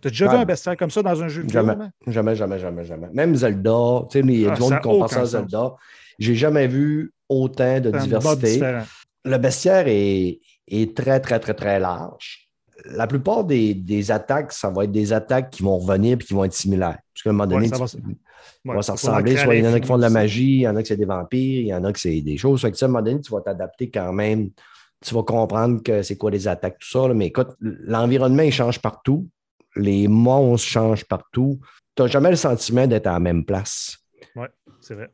T'as déjà vu un bestiaire comme ça dans un jeu vidéo? Jamais. man? Jamais, jamais, jamais, jamais. Même Zelda, tu sais, il y a Ah, du monde ça a qui compare ça à. Zelda. J'ai jamais vu autant de diversité. Le bestiaire est, est très, très, très, très large. La plupart des, des attaques, ça va être des attaques qui vont revenir et qui vont être similaires. Parce qu'à un moment donné, Ouais, ça tu- va ça Ouais, en ressembler. Soit il y en a qui font de la magie, il y en a que c'est des vampires, il y en a que c'est des choses. Tu sais, à un moment donné, tu vas t'adapter quand même. Tu vas comprendre que c'est quoi les attaques, tout ça. là. Mais écoute, l'environnement, il change partout. Les monstres changent partout. Tu n'as jamais le sentiment d'être à la même place. C'est vrai.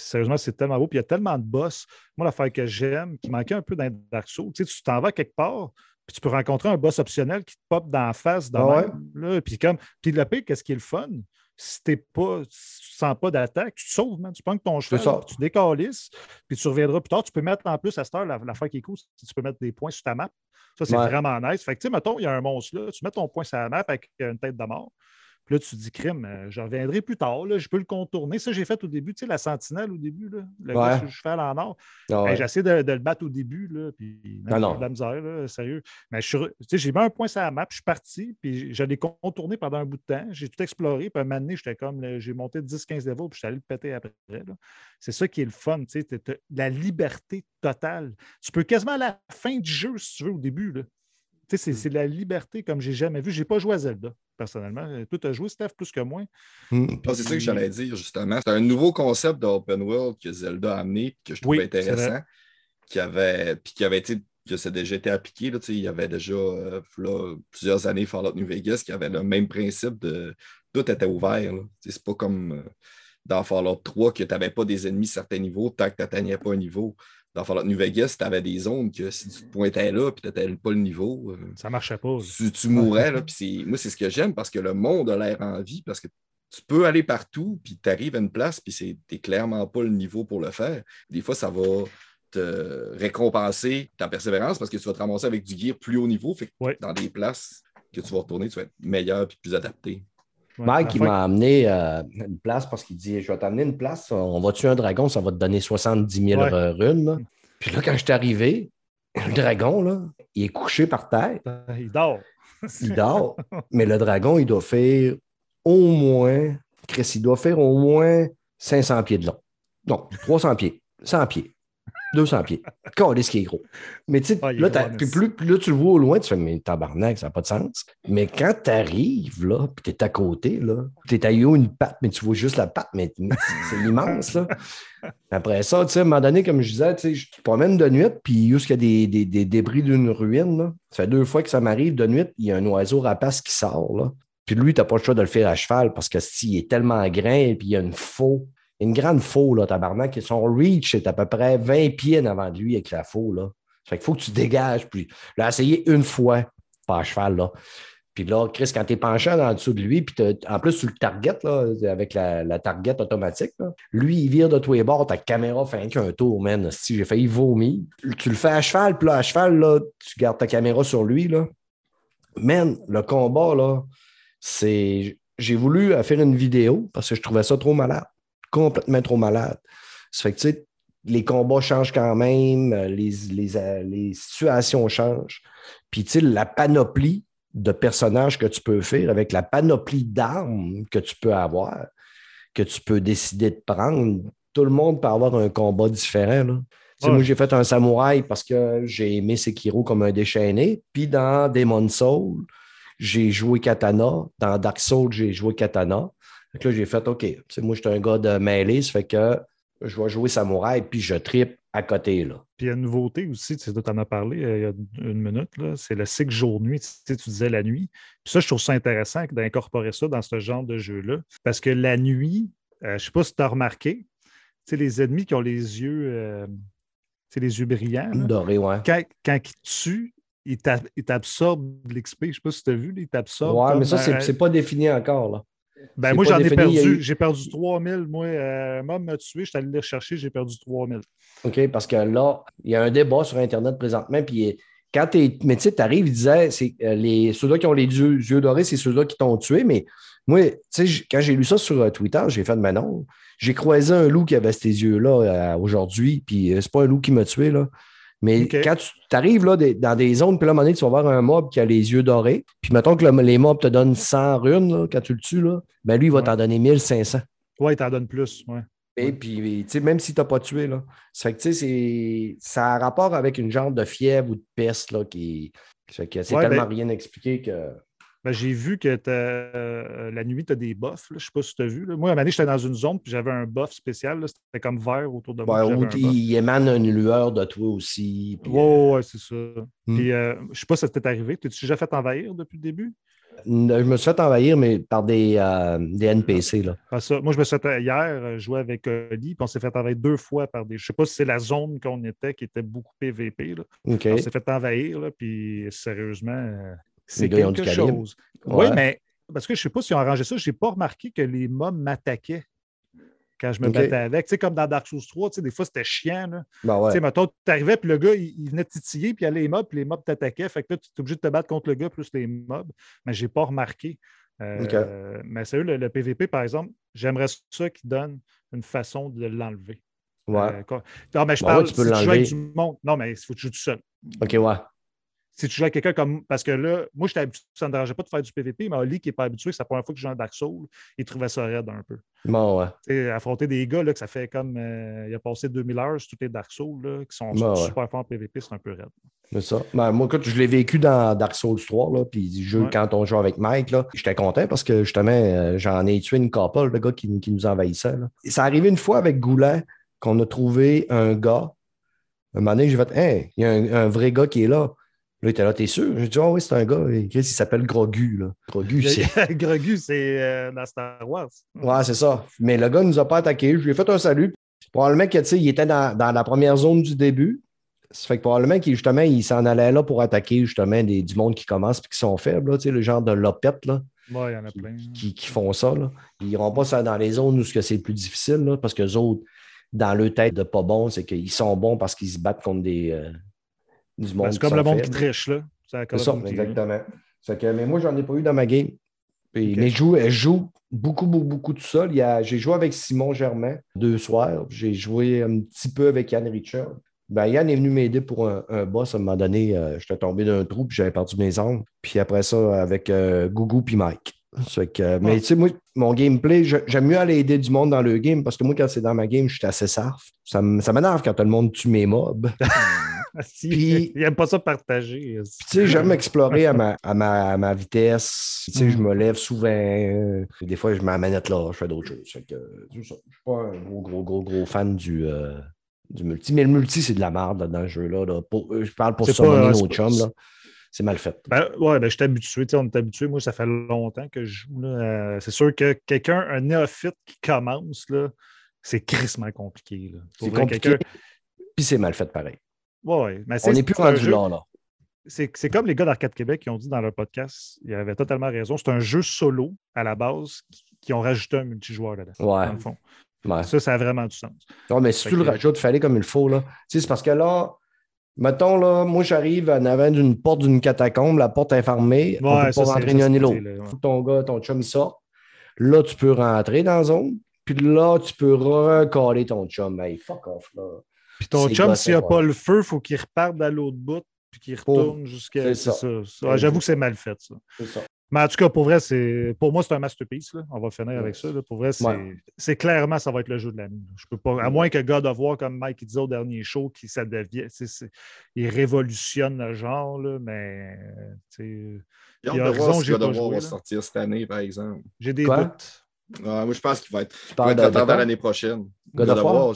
Sérieusement, c'est tellement beau. Puis il y a tellement de boss. Moi, l'affaire que j'aime, qui manquait un peu dans Dark Souls, tu sais, tu t'en vas quelque part, puis tu peux rencontrer un boss optionnel qui te pop dans la face de Ah ouais? même, là, puis comme. Puis le pire, qu'est-ce qui est le fun? Si t'es pas, si tu sens pas d'attaque, tu te sauves, man. Tu prends ton cheval, tu décalisses, puis tu reviendras plus tard. Tu peux mettre en plus à cette heure, la- l'affaire qui est cool, tu peux mettre des points sur ta map. Ça, c'est Ouais. vraiment nice. Fait que, tu sais, mettons, il y a un monstre là, tu mets ton point sur la map avec une tête de mort. Puis là, tu te dis, crime, euh, je reviendrai plus tard, là, je peux le contourner. Ça, j'ai fait au début, tu sais, la sentinelle au début, là, le Ouais. gars sur le cheval en or. Ah ouais. j'ai essayé de, de le battre au début, là, puis non. de la misère, là, sérieux. Mais je suis re- tu sais, j'ai mis un point sur la map, je suis parti, puis je l'ai contourné pendant un bout de temps. J'ai tout exploré, puis un moment donné, j'étais comme, j'ai monté 10-15 levels, puis je suis allé le péter après. là. C'est ça qui est le fun, tu sais, la liberté totale. Tu peux quasiment à la fin du jeu, si tu veux, au début, là. Tu sais, c'est c'est la liberté comme j'ai jamais vu. Je n'ai pas joué à Zelda, personnellement. Toi, tu as joué, Steph, plus que moi. Hmm. Ah, c'est ça que j'allais dire, justement. C'est un nouveau concept d'open world que Zelda a amené, que je trouvais Oui, intéressant, qui avait, puis qui avait été, que ça a déjà été appliqué. Là, tu sais, il y avait déjà euh, là, plusieurs années Fallout New Vegas qui avait le même principe de tout était ouvert. C'est pas comme euh, dans Fallout 3 que tu n'avais pas des ennemis à certains niveaux tant que tu n'atteignais pas un niveau. Dans Fallout New Vegas, tu avais des zones que si tu te pointais là et tu n'atteignais pas le niveau, euh, Ça ne marchait pas. tu, tu mourrais. Là, puis moi, c'est ce que j'aime parce que le monde a l'air en vie, parce que tu peux aller partout, puis tu arrives à une place, puis tu n'es clairement pas le niveau pour le faire. Des fois, ça va te récompenser ta persévérance parce que tu vas te ramasser avec du gear plus haut niveau. Fait que Ouais. dans des places que tu vas retourner, tu vas être meilleur et plus adapté. Ouais, Mike, il m'a amené euh, une place parce qu'il dit Je vais t'amener une place, on va tuer un dragon, ça va te donner 70 000 Ouais. runes. Puis là, quand je suis arrivé, le dragon, là, il est couché par terre, Il dort. il dort, mais le dragon, il doit faire au moins, Chris, il doit faire au moins 500 pieds de long. Non, 300 pieds, 100 pieds, 200 pieds. ce qui est gros. Mais tu sais, Ah, là, puis plus, plus là, tu le vois au loin, tu fais, mais tabarnak, ça n'a pas de sens. Mais quand tu arrives, là, puis tu es à côté, là, tu es à haut une patte, mais tu vois juste la patte, mais, c'est immense, là. Après ça, tu sais, à un moment donné, comme je disais, tu sais, je te promène de nuit, puis jusqu'à des, des, des débris d'une ruine, là. Ça fait deux fois que ça m'arrive de nuit, il y a un oiseau rapace qui sort, là. Puis lui, tu n'as pas le choix de le faire à cheval parce que s'il est tellement grand, puis il y a une faux, une grande faux, là, tabarnak, son reach est à peu près 20 pieds en avant de lui avec la faux, là. Fait qu'il faut que tu dégages. Puis, là, essayé une fois, pas à cheval, là. Puis là, Chris, quand tu es penché en dessous de lui, puis en plus, sur le target, là, avec la, la target automatique, là, lui, il vire de tous les bords, ta caméra fait un tour, man. Si j'ai failli vomir. Tu le fais à cheval, puis là, à cheval, là, tu gardes ta caméra sur lui, là. Man, le combat, là, c'est. J'ai voulu faire une vidéo parce que je trouvais ça trop malade. Complètement trop malade. Ça fait que, tu sais, les combats changent quand même, euh, les, les, euh, les situations changent. Puis, tu sais, la panoplie de personnages que tu peux faire avec la panoplie d'armes que tu peux avoir, que tu peux décider de prendre, tout le monde peut avoir un combat différent. là. Ouais. Moi, j'ai fait un samouraï parce que j'ai aimé Sekiro comme un déchaîné. Puis dans Demon Soul, j'ai joué katana. Dans Dark Souls, j'ai joué katana. Fait que là, j'ai fait OK. Moi, j'étais un gars de mêlée, ça fait que je vais jouer samouraï, puis je tripe à côté. Là. Puis il y a une nouveauté aussi, tu sais, en as parlé euh, il y a une minute, là, c'est le cycle jour-nuit. Tu, sais, tu disais la nuit. Puis ça, je trouve ça intéressant d'incorporer ça dans ce genre de jeu-là. Parce que la nuit, euh, je ne sais pas si tu as remarqué, tu sais, les ennemis qui ont les yeux, euh, les yeux brillants, là, Doré, ouais. quand, quand ils tuent, ils t'a- ils t'absorbent de l'XP. Je ne sais pas si tu as vu, ils t'absorbent. Ouais, mais ça, c'est un- pas défini encore. Là. Ben, moi, j'en ai perdu. eu- J'ai perdu 3000. Moi, euh, un mob m'a tué, je suis allé le chercher, j'ai perdu 3000. OK? Parce que là, il y a un débat sur Internet présentement, puis quand tu. Mais tu sais, tu arrives, il disait, c'est euh, les ceux-là qui ont les yeux, yeux dorés, c'est ceux-là qui t'ont tué. Mais moi, tu sais, quand j'ai lu ça sur euh, Twitter, j'ai fait, mais non, j'ai croisé un loup qui avait ces yeux-là euh, aujourd'hui, puis c'est pas un loup qui m'a tué, là. Mais quand tu arrives là, des- dans des zones, puis là, à un moment donné, tu vas voir un mob qui a les yeux dorés, puis mettons que le- les mobs te donnent 100 runes là, quand tu le tues, là, ben lui, il va Ouais. t'en donner 1500. Ouais, il t'en donne plus. Ouais. Et puis, tu sais, même si tu n'as pas tué, là. Ça fait que, tu sais, c'est- ça a rapport avec une genre de fièvre ou de peste, là, qui. ça fait que c'est Ouais, tellement ben- rien expliqué que. Ben, j'ai vu que euh, la nuit, tu as des buffs. Je ne sais pas si tu as vu. là. Moi, à un moment donné, j'étais dans une zone puis j'avais un buff spécial. C'était comme vert autour de moi. Ouais, il émane une lueur de toi aussi. puis, Ouais, ouais, c'est ça. Hmm. Puis, euh, je sais pas si ça t'est arrivé. T'es-tu déjà fait envahir depuis le début? euh, je me suis fait envahir, mais par des, euh, des NPC, là. Ah, ça. Moi, je me suis fait hier euh, jouer avec Oli, puis on s'est fait envahir deux fois par des. Je sais pas si c'est la zone qu'on était qui était beaucoup PVP. Là. On s'est fait envahir, là, puis sérieusement, euh, c'est quelque chose. Oui, Ouais. mais parce que je ne sais pas si on arrangé ça, je n'ai pas remarqué que les mobs m'attaquaient quand je me battais avec. Tu sais, comme dans Dark Souls 3, tu sais, des fois, c'était chiant. Là. Ben Tu ouais. sais, mettons, tu arrivais, puis le gars, il, il venait titiller, puis il y avait les mobs, puis les mobs t'attaquaient. Fait que là, tu es obligé de te battre contre le gars plus les mobs. Mais je n'ai pas remarqué. Euh. Mais sérieux, le, le PVP, par exemple, j'aimerais ça qui donne une façon de l'enlever. Ouais. Euh, non, mais je Ben ouais, parle tu peux si tu joues l'enlever. avec du monde. Non, mais il faut que tu joues tout seul. OK, ouais. Si tu joues avec quelqu'un comme. Parce que là, moi, j'étais habitué, ça ne me dérangeait pas de faire du PVP, mais Oli, qui n'est pas habitué, c'est la première fois que je joue en Dark Souls, il trouvait ça raide un peu. Bon, ouais. Tu sais, affronter des gars là, que ça fait comme. euh, il a passé 2000 heures sur tous les Dark Souls, là, qui sont ouais. super forts en PVP, c'est un peu raide. C'est ça. Ben, moi, écoute, je l'ai vécu dans Dark Souls 3, là, puis je- Ouais. quand on joue avec Mike, là, j'étais content parce que justement, euh, j'en ai tué une couple de gars qui, qui nous envahissaient. Là. Et ça arrivé une fois avec Goulet qu'on a trouvé un gars. Un moment donné, j'ai fait Hey, il y a un, un vrai gars qui est là. Là, il était là, t'es sûr? J'ai dit, ah oui, c'est un gars. Chris, il s'appelle Grogu. Là. Grogu, c'est. Grogu, c'est euh, dans Star Wars. Ouais, c'est ça. Mais le gars ne nous a pas attaqué. Je lui ai fait un salut. Probablement que, il était dans, dans la première zone du début. Ça fait que probablement qu'il justement, il s'en allait là pour attaquer justement des, du monde qui commence et qui sont faibles, là, tu sais, le genre de lopette là, Ouais, il y en a plein. qui, qui font ça. Là. Ils n'iront pas ça dans les zones où c'est le plus difficile, là, parce que les autres, dans leur tête de pas bons, c'est qu'ils sont bons parce qu'ils se battent contre des, euh, du monde. Ben, c'est comme le monde qui triche, là. C'est ça, exactement. Que, mais moi, j'en ai pas eu dans ma game. Puis-. Mais je joue, je joue beaucoup, beaucoup, beaucoup tout seul. J'ai joué avec Simon Germain deux soirs. J'ai joué un petit peu avec Yann Richard. Ben, Yann est venu m'aider pour un, un boss. À un moment donné, euh, j'étais tombé d'un trou puis j'avais perdu mes armes. Puis après ça, avec euh, Gougou puis Mike. Que, euh, mais Ah. tu sais, moi, mon gameplay, j'aime mieux aller aider du monde dans le game parce que moi, quand c'est dans ma game, je suis assez sarf. Ça m'énerve quand tout le monde tue mes mobs. Puis- Il n'aime pas ça partager. Tu sais, j'aime explorer à ma, à ma, à ma vitesse. Tu sais, je me lève souvent. Des fois, je manette là, je fais d'autres choses. Fait que. Je suis pas un gros, gros, gros, gros fan du, euh, du multi. Mais le multi, c'est de la merde là, dans le jeu-là. là. Pour- euh, je parle pour pas- nos chums. là. C'est mal fait. Ben, ouais, ben, je suis habitué. On est habitué. Moi, ça fait longtemps que je joue. là. Euh, c'est sûr que quelqu'un, un néophyte qui commence, là, c'est crissement compliqué. là. C'est compliqué. Puis c'est mal fait pareil. Ouais, mais On c'est- n'est plus rendu jeu- là. là. c'est comme les gars d'Arcade Québec qui ont dit dans leur podcast, ils avaient totalement raison. C'est un jeu solo à la base qui, qui ont rajouté un multijoueur là-dedans, Ouais. dans le fond. ouais. Ça, ça a vraiment du sens. Non, mais si Fait tu le rajoutes, fallait comme il faut, là. Tu sais, c'est parce que là, mettons, là, moi, j'arrive en avant d'une porte d'une catacombe, la porte est fermée, on Ouais, peut ça, pas rentrer ni un ni l'autre. ton gars, ton chum, il sort. Là, tu peux rentrer dans la zone, puis là, tu peux recaler ton chum. Hey, fuck off, là. Puis ton chum, s'il n'a ouais. pas le feu, il faut qu'il reparte à l'autre bout, puis qu'il retourne jusqu'à. c'est ça. Ouais, J'avoue que c'est mal fait, ça. C'est ça. Mais en tout cas, pour vrai, c'est pour moi, c'est un masterpiece. là. On va finir avec ça. là. Pour vrai, c'est Ouais. clairement, ça va être le jeu de l'année. Je peux pas. À moins que God of War, comme Mike disait au dernier show, qui ça devient. Il révolutionne le genre, là, mais tu sais, J'ai hâte de voir si God of War joué, va là. sortir cette année, par exemple. j'ai des Quoi? doutes. Ouais, moi, je pense qu'il va être, Tu il va être l'année prochaine. God of War?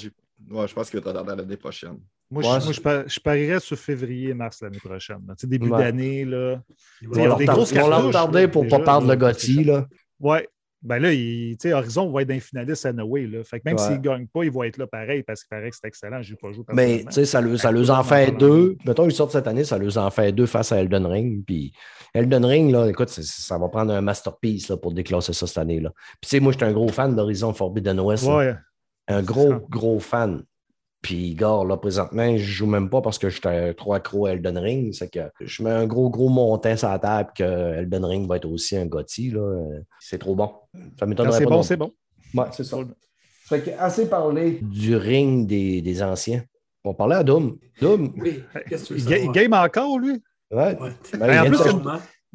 Ouais, je pense qu'il va être attendant l'année prochaine. Moi, Ouais, je, moi, je, par- je parierais sur février, mars l'année prochaine. là. Début Ouais. d'année, là. Il Ils vont a leur des tar- grosses ils vont leur cartouches, tarder là, pour déjà, pas perdre le Gotti, là. Ouais. Ben là, il, tu sais, Horizon va être d'un finaliste anyway. Là. Fait que même Ouais. s'il ne gagne pas, il va être là pareil parce qu'il paraît que c'est excellent. Je n'ai pas joué Mais personnellement. tu sais, ça, le- ça leur en fait deux. Mettons, ils sortent cette année, ça leur en fait deux face à Elden Ring. Puis Elden Ring, là, écoute, ça va prendre un masterpiece là, pour déclasser ça cette année. là Puis tu sais, moi, j'étais un gros fan d'Horizon Forbidden West. là. Un gros, gros fan. Puis, gars, là, présentement, je joue même pas parce que j'étais trop accro à Elden Ring. C'est que je mets un gros, gros montant sur la table que Elden Ring va être aussi un Gotti. là. C'est trop bon. Ça m'étonnerait c'est bon, c'est bon. Ouais, c'est ça. Fait que assez parlé du ring des, des anciens. On parlait à Doom. Doom, Oui, qu'est-ce que tu veux Il, game encore, lui? ouais. Ouais. Ben, en plus,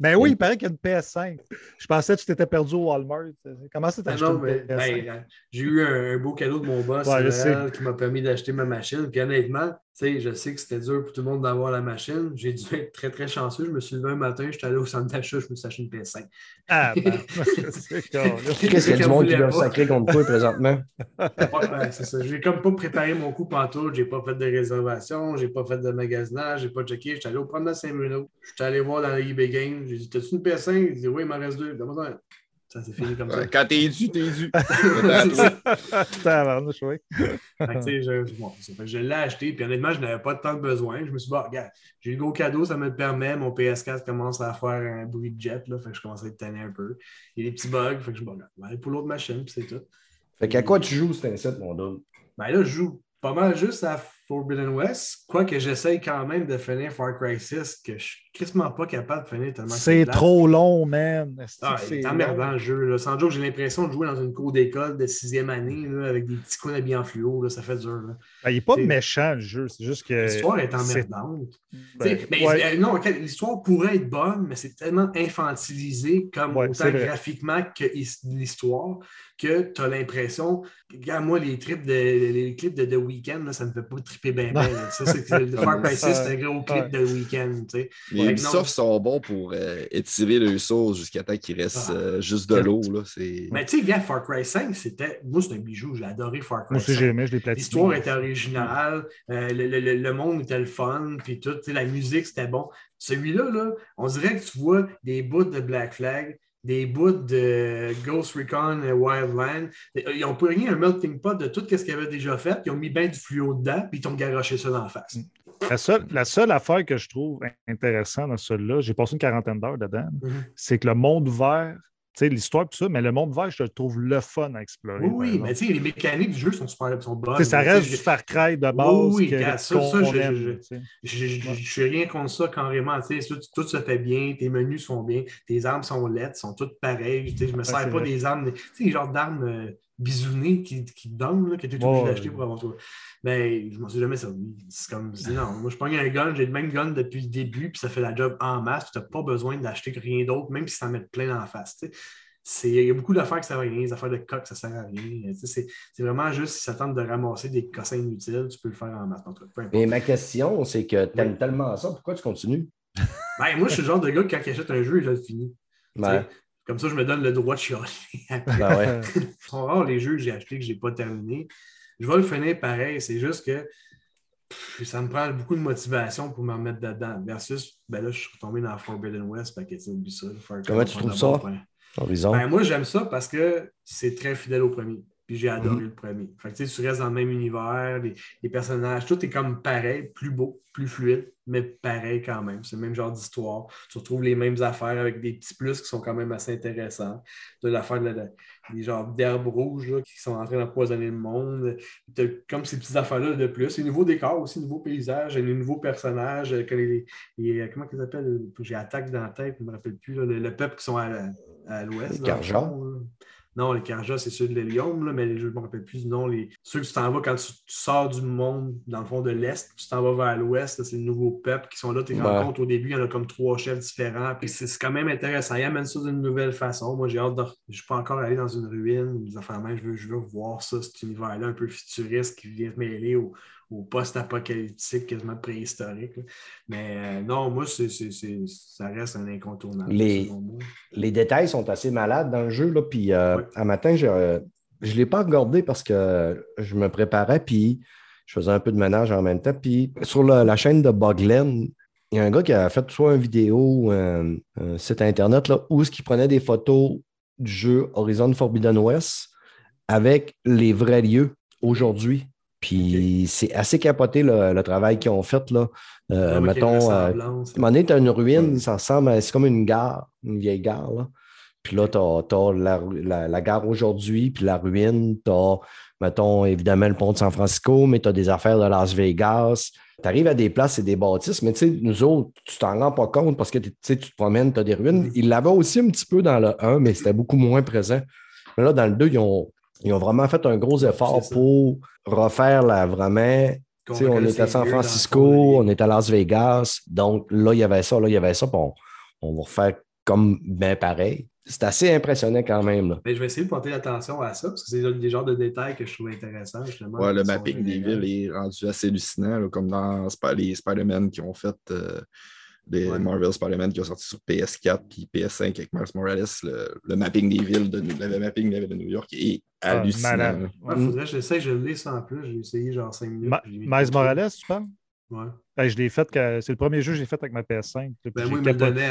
Sûrement. Ben oui, il paraît qu'il y a une PS5. Je pensais que tu t'étais perdu au Walmart. Comment ça, t'as Ah acheté non, une mais, PS5? ben, j'ai eu un, beau cadeau de mon boss Ouais, qui m'a permis d'acheter ma machine. Puis honnêtement, sais, je sais que c'était dur pour tout le monde d'avoir la machine. J'ai dû être très, très chanceux. Je me suis levé un matin, je suis allé au centre d'achat, je me suis acheté une PS5. Ah, ben, c'est. Qu'est-ce qu'il y a du monde qui pas. sacrer contre toi présentement? Ouais, ben, c'est ça. J'ai comme pas préparé mon coup pantoute, j'ai pas fait de réservation, j'ai pas fait de magasinage, j'ai pas checké. Je suis allé au promenade Saint-Bruno. Je suis allé voir dans le eBay Game. J'ai dit T'as-tu une PS5 Il dit Oui, il m'en reste deux. Donne-moi ça. S'est fini comme ça. Quand t'es dû, t'es dû. C'est ça. Tabarnouche, oui. Je, bon, je l'ai acheté, puis honnêtement, je n'avais pas tant de besoin. Je me suis dit, bon, regarde, j'ai le gros cadeau, ça me le permet. Mon PS4 commence à faire un bruit de jet, là, fait que je commence à être tanné un peu. Il y a des petits bugs, fait que je bon, aller pour l'autre machine, puis c'est tout. Fait qu'à quoi tu joues, c'est un set, mon Doom? Ben là, je joue pas mal juste à Forbidden West, quoique j'essaye quand même de finir Far Cry 6, que je suis quasiment pas capable de finir tellement C'est trop long, man. Ah, c'est emmerdant le jeu. Là. Sans joke, j'ai l'impression de jouer dans une cour d'école de sixième année là, avec des petits coins habillés en fluo. Là, ça fait dur. là. Ben, il n'est pas méchant, le jeu. C'est juste que. L'histoire est emmerdante. ben, mais ouais. euh, non, l'histoire pourrait être bonne, mais c'est tellement infantilisé comme Ouais, autant graphiquement que his- l'histoire que tu as l'impression. Regarde, moi, les, trips de, les clips de The Weeknd, là, ça me fait pas triper bien. bien. Ça, c'est Far Cry 6, c'est un gros clip Ouais. de Weeknd. tu sais. Les Ubisoft sont bons pour euh, étirer le sauce jusqu'à temps qu'il reste Ah. euh, juste de l'eau. Mais tu sais, regarde, Far Cry 5, c'était. Moi, c'est un bijou. J'ai adoré Far Cry Moi aussi, 5. j'ai aimé, je l'ai platiné. L'histoire était originale, euh, le, le- le- le monde était le fun, puis tout, tu sais, la musique c'était bon. Celui-là, là, on dirait que tu vois des bouts de Black Flag, des bouts de Ghost Recon et Wildland. Ils ont pris un melting pot de tout ce qu'ils avaient déjà fait, ils ont mis bien du fluo dedans, puis ils t'ont garoché ça dans la face. La seule, la seule affaire que je trouve intéressante dans celui-là, j'ai passé une quarantaine d'heures dedans, Mhm. c'est que le monde vert, tu sais, l'histoire, tout ça, mais le monde vert, je le trouve le fun à explorer. Oui, oui, mais tu sais, les mécaniques du jeu sont super sont bonnes. Ça reste du Far Cry de base. oui, que- regarde, ça, qu'on ça, je- suis rien contre ça carrément. tu sais, Tout, tout se fait bien, tes menus sont bien, tes armes sont lettres, sont toutes pareilles. tu sais, Je me sers pas vrai. des armes, tu sais, les genres d'armes euh, bisounées qui, qui te donnent, là, que tu es Ouais, obligé ouais. d'acheter pour avoir ça. Mais je m'en suis jamais servi. C'est comme, non, moi je prends un gun, j'ai le même gun depuis le début, puis ça fait la job en masse, tu n'as pas besoin d'acheter rien d'autre, même si ça met plein en face. Il y a beaucoup d'affaires qui servent à rien, des affaires de coq, ça sert à rien. C'est vraiment juste si ça tente de ramasser des cossins inutiles, tu peux le faire en masse. Et ma question, c'est que tu aimes tellement ça, pourquoi tu continues? Ben, moi, je suis le genre de gars, quand il achète un jeu, je le finis. Ben, Tu sais, Comme ça, je me donne le droit de chialer. ben ouais. Ils sont rares les jeux que j'ai achetés que je n'ai pas terminé. Je vais le finir pareil. C'est juste que pff, ça me prend beaucoup de motivation pour m'en mettre dedans. Versus, ben là, je suis retombé dans Forbidden West. Fait que, oublie ça. Comment tu trouves ça? Ben, moi, j'aime ça parce que c'est très fidèle au premier. Puis j'ai adoré Mhm. le premier. Fait que, tu sais, tu restes dans le même univers, les, les personnages, tout est comme pareil, plus beau, plus fluide, mais pareil quand même. C'est le même genre d'histoire. Tu retrouves les mêmes affaires avec des petits plus qui sont quand même assez intéressants. Tu as l'affaire de, la- des genres d'herbes rouges là, qui sont en train d'empoisonner le monde. Tu comme ces petites affaires-là de plus. Les nouveaux décors aussi, nouveaux paysages, les nouveaux personnages. euh, que les, les- comment ils appellent? J'ai attaque dans la tête, je ne me rappelle plus. là, le, le peuple qui sont à l'ouest. Les le. Non, les Karjas, c'est ceux de l'Hélium, là, mais je ne me rappelle plus du nom. Les... Ceux que tu t'en vas quand tu, tu sors du monde, dans le fond de l'Est, tu t'en vas vers l'Ouest, c'est les nouveaux peuples qui sont là. Tu les Ouais. rencontres au début, il y en a comme trois chefs différents. Puis c'est quand même intéressant. Ils amènent ça d'une nouvelle façon. Moi, j'ai hâte de. Je ne suis pas encore allé dans une ruine. Des affaires je, veux, je veux voir ça, cet univers-là un peu futuriste qui vient mêler au, au post-apocalyptique, quasiment préhistorique. là. Mais euh, non, moi, c'est, c'est- c'est- ça reste un incontournable. Les- les détails sont assez malades dans le jeu. Là, puis euh, Ouais. un matin, je ne l'ai pas regardé parce que je me préparais, puis je faisais un peu de ménage en même temps. Puis sur la, la chaîne de Boglen, il y a un gars qui a fait soit une vidéo ou un, un site internet là, où il prenait des photos du jeu Horizon Forbidden West avec les vrais lieux aujourd'hui. Puis c'est assez capoté le, le travail qu'ils ont fait. Là. Euh, Ouais, qu'il y a une mettons, euh, à un une ruine, ça ressemble à. C'est comme une gare, une vieille gare. Là. Puis là, tu as, la, la- la gare aujourd'hui, puis la ruine. Tu as, mettons, évidemment, le pont de San Francisco, mais tu as des affaires de Las Vegas. Tu arrives à des places et des bâtisses, mais tu sais, nous autres, tu t'en rends pas compte parce que tu te promènes, tu as des ruines. Mhm. Ils l'avaient aussi un petit peu dans le 1, mais c'était beaucoup moins présent. Mais là, dans le 2, ils ont, ils ont vraiment fait un gros effort pour refaire la, vraiment tu sais, on est à San Francisco, on est à Las Vegas. Donc là, il y avait ça, là, il y avait ça. on, on va refaire comme bien pareil. C'est assez impressionnant quand même. là. Mais je vais essayer de porter attention à ça, parce que c'est des genres de détails que je trouve intéressants, justement. Ouais, le mapping des villes est rendu assez hallucinant, là, comme dans les Spider-Man qui ont fait euh, des Ouais. Marvel Spider-Man qui ont sorti sur PS4 puis PS5 avec Miles Morales. Le, le mapping des villes de, le mapping de la ville de New York est Ah, hallucinant. là. Ouais, faudrait que j'essaie, je l'ai ça en plus. J'ai essayé genre 5 minutes. Ma- Miles Morales, tu parles? Ouais. Ben, je l'ai fait, que- c'est le premier jeu que j'ai fait avec ma PS5. puis Ben,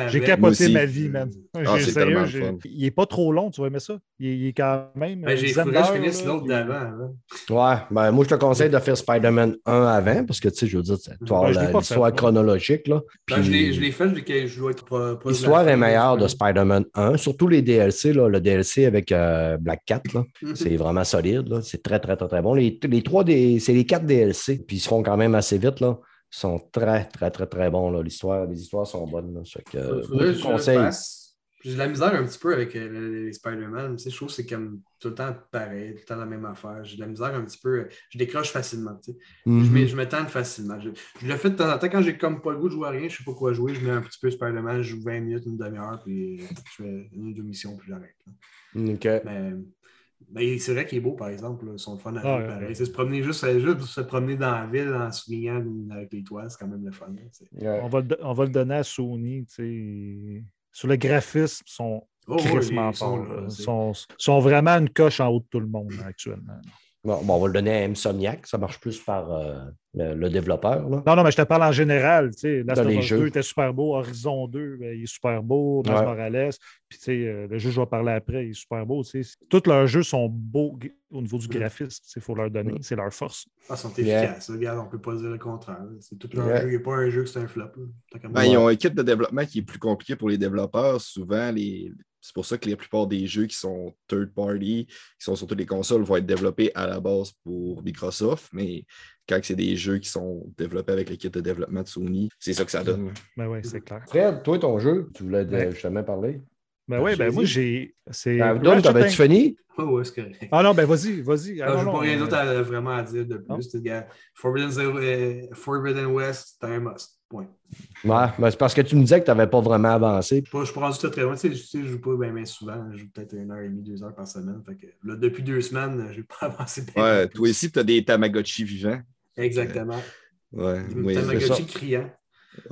j'ai capoté- ma vie, man. Ah, sérieux, fun. Il n'est pas trop long, tu vas aimer ça? Il, il est quand même. Ben, j'ai faudrait que je finisse l'autre d'avant. hein. Ouais, ben, moi, je te conseille de faire Spider-Man 1 avant parce que, tu sais, je veux dire, avoir Ben, l'histoire chronologique. Là, Ben, je l'ai Puis je l'ai fait, je, l'ai- je dois être pas. pas de la L'histoire est meilleure de Spider-Man 1, surtout les DLC. Là, le DLC avec euh, Black Cat, Mhm. c'est vraiment solide. là. C'est très, très, très, très bon. Les, les trois, des- c'est les quatre DLC, puis ils se font quand même assez vite. Là. Sont très, très, très, très bons. là. L'histoire, les histoires sont bonnes. Là. Fait que, euh, Faudrait que. J'ai de la misère un petit peu avec euh, les, Spider-Man. Je trouve que c'est comme tout le temps pareil, tout le temps la même affaire. J'ai de la misère un petit peu. euh, Je décroche facilement. Je, Mhm. mets- je me tente facilement. Je, je le fais de temps en temps quand j'ai comme pas le goût de jouer à rien, je sais pas quoi jouer, je mets un petit peu Spider-Man, je joue 20 minutes, une demi-heure, puis je fais une ou deux missions, puis j'arrête. là. OK. Mais, mais c'est vrai qu'il est beau, par exemple. là. Sont fun à Ah, ouais, ouais. C'est se promener juste, juste se promener dans la ville en soulignant avec les toits, c'est quand même le fun. Ouais. On va, le, on va le donner à Sony. tu sais. Sur le graphisme, ils sont Oh, ils sont là, vraiment une coche en haut de tout le monde là, actuellement. Bon, bon, on va le donner à Insomniac. Ça marche plus par euh, le, le développeur. Là. Non, non, mais je te parle en général. Tu sais, Last Dans of les Us jeux. 2 était super beau. Horizon 2, ben, il est super beau. Miles Ouais. Morales. Puis, tu sais, euh, le jeu, je vais parler après, il est super beau. tu sais. Tous leurs jeux sont beaux au niveau du graphisme. Il faut leur donner. C'est leur force. Ah, ils sont Yeah. efficaces. Regarde, on ne peut pas dire le contraire. C'est tout leur Yeah. jeu. Il n'y a pas un jeu que c'est un flop. Ben. Ils ont une équipe de développement qui est plus compliquée pour les développeurs. Souvent, les... c'est pour ça que la plupart des jeux qui sont third party, qui sont sur toutes les consoles, vont être développés à la base pour Microsoft. Mais quand c'est des jeux qui sont développés avec l'équipe de développement de Sony, c'est ça que ça donne. Ben oui, c'est clair. Fred, toi, ton jeu, tu voulais Ouais. justement parler? Ben oui, ben moi, j'ai. c'est Ah, Dom, Ratchet t'avais-tu fini? Ouais, ouais, c'est correct. Ah non, ben vas-y, vas-y. Ah, non, je n'ai pas rien euh, d'autre à, vraiment à dire de plus. Forbidden, Zero- euh, Forbidden West, c'est un must. Point. Ouais, ben, c'est parce que tu me disais que tu n'avais pas vraiment avancé. Pas- je suis pas rendu très loin. Tu sais, je, je joue pas bien, bien souvent. Je joue peut-être une heure et demie, deux heures par semaine. Fait que, là, depuis deux semaines, je n'ai pas avancé bien. Ouais, toi aussi, tu as des Tamagotchi vivants. Exactement. Ouais, Des oui, Tamagotchi ça. criant.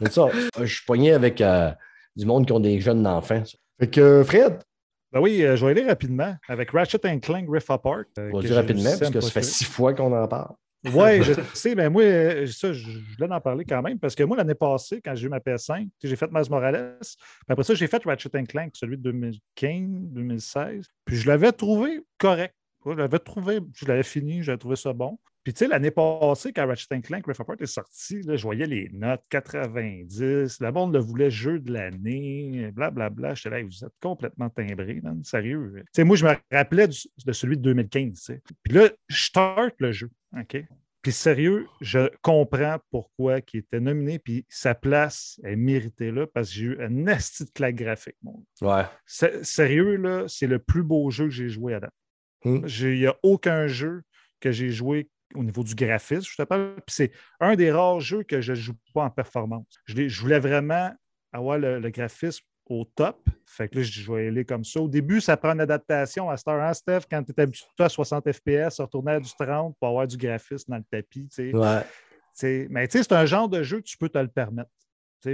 C'est ça. Je suis pogné avec euh, du monde qui ont des jeunes d'enfants. Fait que, Fred, Ben oui, euh, je vais aller rapidement avec Ratchet Clank Rift Apart. euh, vas-y que j'ai rapidement, parce que ça fait six fois qu'on en parle. Oui, je sais, mais moi, ça, je, je voulais en parler quand même, parce que moi, l'année passée, quand j'ai eu ma PS5, tu sais, j'ai fait Miles Morales, puis après ça, j'ai fait Ratchet Clank, celui de 2015, 2016, puis je l'avais trouvé correct. Je l'avais trouvé, je l'avais fini, j'avais trouvé ça bon. Puis, tu sais, l'année passée, quand Ratchet Clank Rift Apart est sorti, là, je voyais les notes 90. La bande le voulait jeu de l'année, blablabla. J'étais là, vous êtes complètement timbré, man, sérieux. Tu sais, moi, je me rappelais du- de celui de 2015. tu sais. Puis là, je start le jeu. OK? Puis sérieux, je comprends pourquoi il était nominé, puis sa place est méritée là, parce que j'ai eu un asti de claque graphique. mon Ouais. Sérieux, là, c'est le plus beau jeu que j'ai joué à date. Hmm. Il n'y a aucun jeu que j'ai joué au niveau du graphisme, je te parle. Puis c'est un des rares jeux que je ne joue pas en performance. Je, l'ai- je voulais vraiment avoir le, le graphisme au top. Fait que là, je, je vais aller comme ça. Au début, ça prend une adaptation à Star hein, Steph, quand tu es habitué à 60 FPS, retourner à du 30 pour avoir du graphisme dans le tapis. tu sais. Ouais. Tu sais, mais tu sais, c'est un genre de jeu que tu peux te le permettre.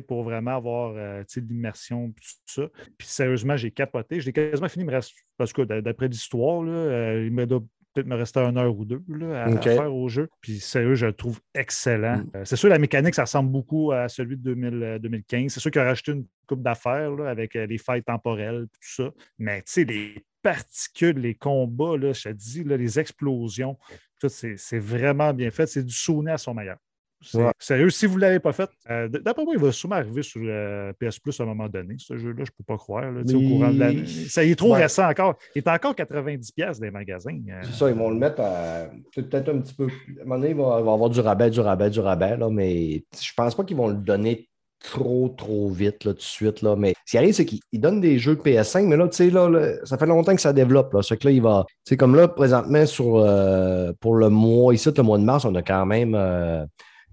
Pour vraiment avoir euh, l'immersion, tout ça. Puis sérieusement, j'ai capoté. J'ai quasiment fini, me reste, parce que d'après l'histoire, euh, il me doit peut-être me rester une heure ou deux là, à, faire au jeu. Puis sérieux, je le trouve excellent. Mm. Euh, c'est sûr, la mécanique, ça ressemble beaucoup à celui de 2000, euh, 2015. C'est sûr qu'il a rajouté une coupe d'affaires avec euh, les failles temporelles, tout ça. Mais tu sais, les particules, les combats, là, je te dis, là, les explosions, tout, c'est c'est vraiment bien fait. C'est du Sony à son meilleur. C'est- Ouais. Sérieux, si vous ne l'avez pas fait, euh, d'après moi, il va sûrement arriver sur euh, PS Plus à un moment donné, ce jeu-là. Je ne peux pas croire. là, tu sais, au Mais- courant de l'année. Ça y est trop Ouais. récent encore. Il est encore 90$ dans les magasins. euh. C'est ça, ils vont le mettre à peut-être un petit peu. À un moment donné, il va, il avoir du rabais, du rabais, du rabais, là, mais je pense pas qu'ils vont le donner trop, trop vite, là, tout de suite. Là. Mais ce qui arrive, c'est qu'ils ils donnent des jeux PS5, mais là, tu sais, là, là, ça fait longtemps que ça développe. Là. Fait que là, il va. Sais, comme là, présentement, sur, euh, pour le mois, ici, le mois de mars, on a quand même euh,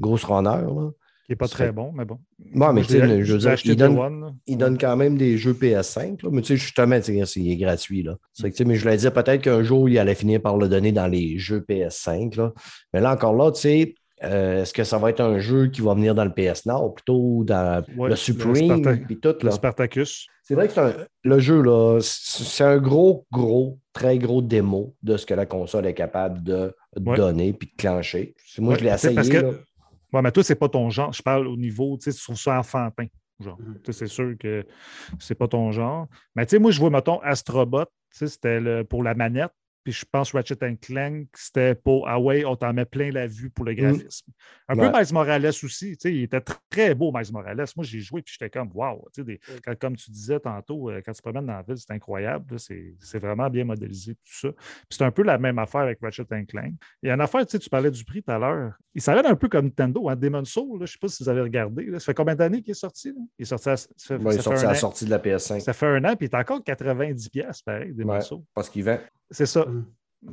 grosse runner. Là. qui n'est pas très bon, mais bon. Moi, mais tu sais, je veux dire, il donne-. Il donne quand même des jeux PS5, là, mais tu sais, justement, sais, c'est gratuit. Là. C'est que, mais je voulais dire peut-être qu'un jour, il allait finir par le donner dans les jeux PS5. Là. Mais là, encore là, tu sais, euh, est-ce que ça va être un jeu qui va venir dans le PS Now, plutôt dans Ouais, le le Supreme, Sparta- puis tout. Le Là? Spartacus. C'est vrai que un- le jeu, là, c'est un gros, gros, très gros démo de ce que la console est capable de Ouais. donner puis de clencher. Moi, Ouais, je l'ai essayé. parce que- là. Ouais, mais toi, c'est pas ton genre. Je parle au niveau, tu sais, trouves ça enfantin. Genre. Mhm. Sais, C'est sûr que c'est pas ton genre. Mais tu sais, moi, je vois, mettons, Astrobot, tu sais, c'était pour la manette. Puis je pense Ratchet Clank, c'était pour Ah ouais, on t'en met plein la vue pour le graphisme. Un Ouais. peu Miles Morales aussi. tu sais, Il était tr- très beau, Miles Morales. Moi, j'ai joué puis j'étais comme Wow. tu sais, des- quand- Comme tu disais tantôt, euh, quand tu te promènes dans la ville, c'est incroyable. C'est vraiment bien modélisé, tout ça. Puis c'est un peu la même affaire avec Ratchet Clank. Il y a une affaire, tu sais, tu parlais du prix tout à l'heure. Il s'arrête un peu comme Nintendo, hein, Demon's Soul. Je ne sais pas si vous avez regardé. là. Ça fait combien d'années qu'il est sorti? là? Il est sorti à, ça fait- Ouais, il est sorti à la sortie de la PS5 Ça fait un an, puis il est encore 90$, piastres, pareil, Demon's Ouais. Soul. parce qu'il vend. C'est ça. Mm.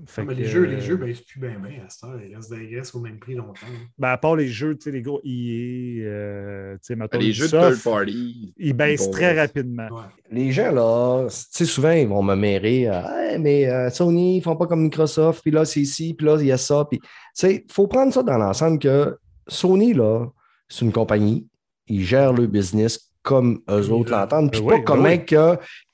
Fait Ah, mais que, les jeux, les euh, jeux, ben, c'est plus bien bien à. Ils restent, ils restent au même prix longtemps. ben, à part les jeux, tu sais, les gros EA, euh, tu sais, mettons, Les jeux de third party. ils baissent très rapidement. Ouais. Les gens, là, tu sais, souvent, ils vont me mérer. euh, Hey, mais euh, Sony, ils font pas comme Microsoft, puis là, c'est ici, puis là, il y a ça. Puis, tu sais, il faut prendre ça dans l'ensemble que Sony, là, c'est une compagnie. Ils gèrent le business comme eux autres l'entendent. Puis Ben pas oui, ben comment oui.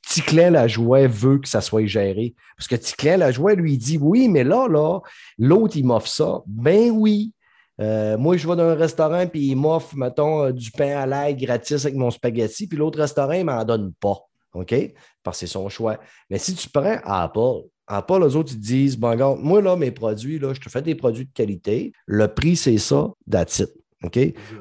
Ticlin Lajoie veut que ça soit géré. Parce que Ticlin Lajoie, lui, il dit oui, mais là, là, l'autre, il m'offre ça. Ben oui. Euh, moi, je vais dans un restaurant, puis il m'offre, mettons, euh, du pain à l'ail gratis avec mon spaghetti, puis l'autre restaurant, il ne m'en donne pas. OK? Parce que c'est son choix. Mais si tu prends Apple, Apple, les autres, ils te disent, bon, regarde, moi, là, mes produits, là, je te fais des produits de qualité. Le prix, c'est ça, it. OK?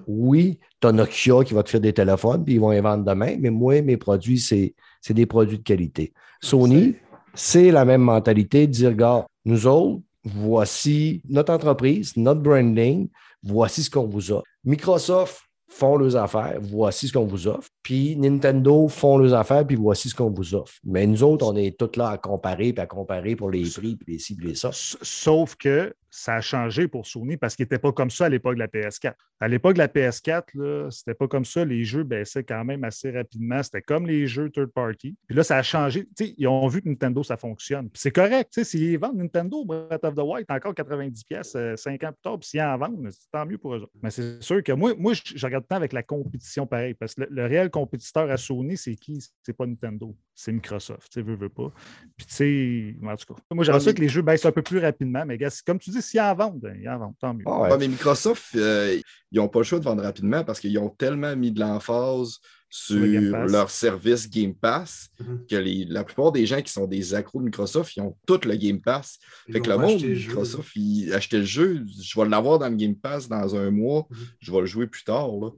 Oui, tu as Nokia qui va te faire des téléphones, puis ils vont les vendre demain, mais moi, mes produits, c'est c'est des produits de qualité. Sony, c'est la même mentalité de dire, regarde, nous autres, voici notre entreprise, notre branding, voici ce qu'on vous offre. Microsoft font leurs affaires, voici ce qu'on vous offre. Puis Nintendo font leurs affaires, puis voici ce qu'on vous offre. Mais nous autres, on est tous là à comparer, puis à comparer pour les prix, puis les ci, puis les ça. Sauf que ça a changé pour Sony parce qu'il n'était pas comme ça à l'époque de la PS4. À l'époque de la PS4, là, c'était pas comme ça. Les jeux baissaient quand même assez rapidement. C'était comme les jeux third party. Puis là, ça a changé. Ils ont vu que Nintendo, ça fonctionne. C'est correct. S'ils vendent Nintendo, Breath of the Wild, encore 90$ pièces 5 ans plus tard. Puis s'ils en vendent, c'est tant mieux pour eux. Mais c'est sûr que moi, moi je, je regarde tant avec la compétition pareil. Parce que le, le réel compétiteur à Sony, c'est qui? C'est pas Nintendo. C'est Microsoft. Tu sais, veux, veux pas. Puis, tu sais, en tout cas, moi, j'aimerais ça que les jeux baissent un peu plus rapidement, mais gars, comme tu dis, s'ils en vendent, ben, ils en vendent, tant mieux. Ah ouais. Ouais, mais Microsoft, euh, ils n'ont pas le choix de vendre rapidement parce qu'ils ont tellement mis de l'emphase sur Le leur service Game Pass, Mhm. que les- la plupart des gens qui sont des accros de Microsoft, ils ont tout le Game Pass. Ils Fait que le monde. Microsoft, il achetait le jeu, je vais l'avoir dans le Game Pass dans un mois, Mhm. je vais le jouer plus tard. Là.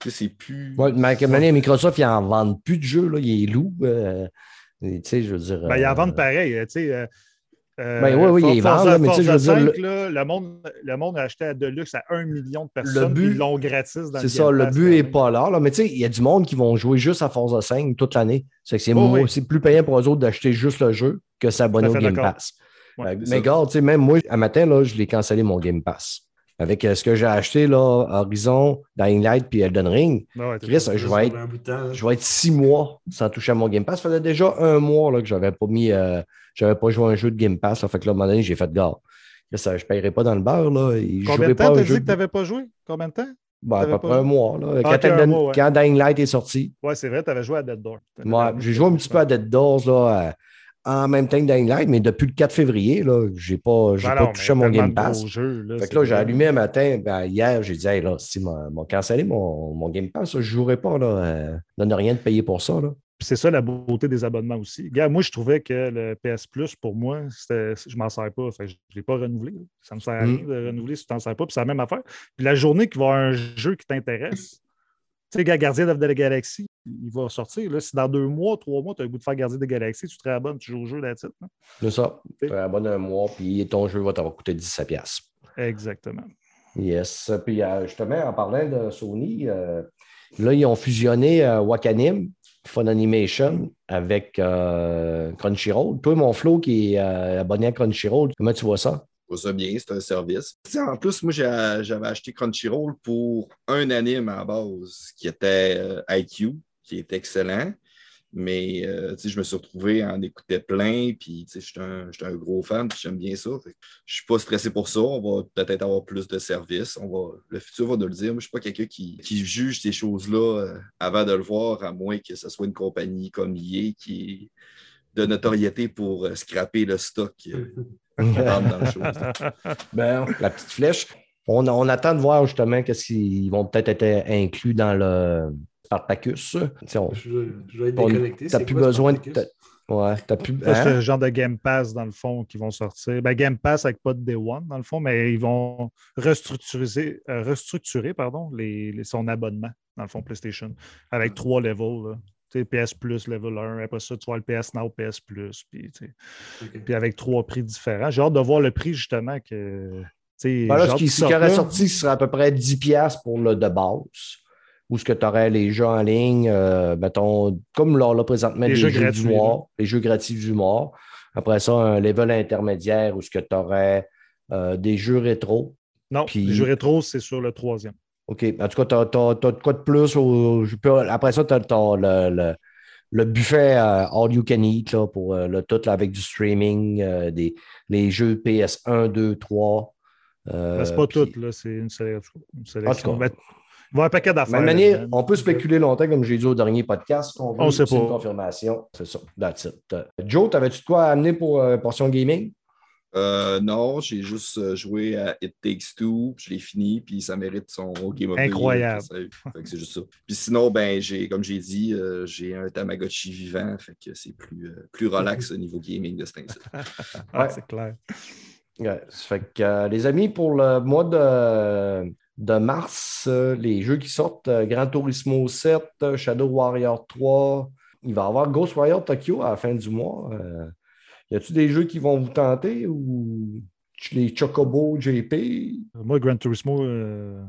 Tu sais, c'est plus. Ouais, mais Microsoft, ils en vendent plus de jeux, là. Ils les louent. euh, tu sais, je veux dire. Ben, ils en euh, vendent pareil. euh, Tu sais, euh, euh, Ben oui, oui, Forza- vendent, là, mais tu sais, je veux Forza dire, 5, là, le, monde, le monde a acheté à Deluxe à 1 million de personnes, but- puis ils l'ont gratis dans C'est le ça, le but n'est pas là, là. Mais tu sais, il y a du monde qui vont jouer juste à Forza 5 toute l'année. C'est que c'est Oh, oui. c'est plus payant pour eux autres d'acheter juste le jeu que s'abonner au Game. Pass. Ouais, Euh, mais regarde, tu sais, même moi, un matin, là, je l'ai cancellé mon Game Pass. Avec euh, ce que j'ai acheté, là, Horizon, Dying Light puis Elden Ring, ouais, t'es Chris, vais être je vais être six mois sans toucher à mon Game Pass. Ça faisait déjà un mois là, que je n'avais pas mis, euh, j'avais pas joué à un jeu de Game Pass. là. Fait que là, à un moment donné, j'ai fait. Là, ça, je ne paierai pas dans le beurre. Là, et je Combien jouerai de pas temps t'as jeu dit que tu n'avais pas joué? Combien de temps? Ben, à peu près un mois. Là. Ah, quand, un Elden- mois, ouais. quand Dying Light est sorti, Ouais, c'est vrai, tu avais joué à Dead Door. moi, j'ai joué un petit peu à Dead Doors là, euh, en même temps que Dying Light, mais depuis le 4 février, là, j'ai pas, Ben pas non, touché à mon Game Pass. là, Fait c'est que là, j'ai allumé un matin, ben, hier, j'ai dit, hey, là, si m'ont cancellé mon, mon Game Pass, je ne jouerai pas, là. Euh, donne rien de payer pour ça, là. C'est ça la beauté des abonnements aussi. Moi, je trouvais que le PS Plus, pour moi, je m'en sers pas. Fait je ne l'ai pas renouvelé. Ça me sert à Mm. rien de renouveler si tu t'en sers pas. Puis c'est la même affaire. Puis la journée qu'il va y avoir un jeu qui t'intéresse, tu sais, gars, Gardien of the Galaxy, il va sortir. Là, si dans deux mois, trois mois, tu as le goût de faire Gardien de Galaxy, tu te réabonnes, tu joues au jeu, là titre. C'est ça. Tu abonnes un mois, puis ton jeu va t'avoir coûté 17$. piastres. Exactement. Yes. Puis euh, justement, en parlant de Sony, euh, là, ils ont fusionné euh, Wakanim, Fun Animation, avec euh, Crunchyroll. Toi, mon Flo, qui est euh, abonné à Crunchyroll, comment tu vois ça? Je trouve ça bien, c'est un service. En plus, moi, j'avais acheté Crunchyroll pour un anime à base qui était euh, IQ, qui est excellent. Mais euh, je me suis retrouvé à en écouter plein, puis je suis un, un gros fan, puis j'aime bien ça. Je suis pas stressé pour ça. On va peut-être avoir plus de services. On va, le futur va nous le dire. Moi, je suis pas quelqu'un qui, qui juge ces choses-là euh, avant de le voir, à moins que ce soit une compagnie comme EA qui est de notoriété pour euh, scraper le stock dans le show. Ben, la petite flèche. On, on attend de voir justement qu'est-ce qu'ils vont peut-être être inclus dans le Spartacus. Tu sais, on- Je, être déconnecté. T'as plus quoi, besoin de. Ouais, t'as plus. C'est hein? le genre de Game Pass, dans le fond, qui vont sortir. Ben, Game Pass avec pas de Day One, dans le fond, mais ils vont restructurer, euh, restructurer pardon, les, les- son abonnement, dans le fond, PlayStation, avec trois levels. là. Tu sais, PS Plus, level 1. Après ça, tu vois le PS Now, PS Plus. Puis, avec trois prix différents. J'ai hâte de voir le prix, justement, que. Ben ce qui, ce qui aurait sorti, ce serait à peu près 10$ piastres pour le de base. Ou ce que tu aurais les jeux en ligne, euh, mettons, comme là, là présentement, Les les jeux jeux, gratuits, du mois, les jeux gratuits du mois. Après ça, un level intermédiaire où ce que tu aurais euh, des jeux rétro. Non, Puis- les jeux rétro, c'est sur le troisième. OK. En tout cas, tu as, de quoi de plus. au- après ça, tu as, le, le- le buffet euh, All You Can Eat là, pour le tout là, avec du streaming, des, les jeux PS1, 2, 3. euh, Ben, c'est pas puis- tout, c'est une sélection. Une En sélection. tout cas. Il va y avoir un paquet d'affaires. manière, on peut spéculer longtemps, comme j'ai dit au dernier podcast. On, On sait c'est une pas. confirmation. C'est ça. That's it. Euh, Joe, t'avais-tu de quoi à amener pour euh, Portion Gaming? Euh, non, j'ai juste euh, joué à It Takes Two, puis je l'ai fini, puis ça mérite son Game of the Year, Incroyable. ça, fait que c'est juste ça. Puis sinon, ben, j'ai, comme j'ai dit, euh, j'ai un Tamagotchi vivant, fait que c'est plus, euh, plus relax au niveau gaming de ce temps-ci. Ah, Ouais. c'est clair. Ouais, fait que, euh, les amis, pour le mois de, de mars, euh, les jeux qui sortent, euh, Gran Turismo 7, euh, Shadow Warrior 3, il va y avoir Ghost Warrior Tokyo à la fin du mois. Euh, y a-t-il des jeux qui vont vous tenter ou les Chocobo JP? Moi, Gran Turismo, euh,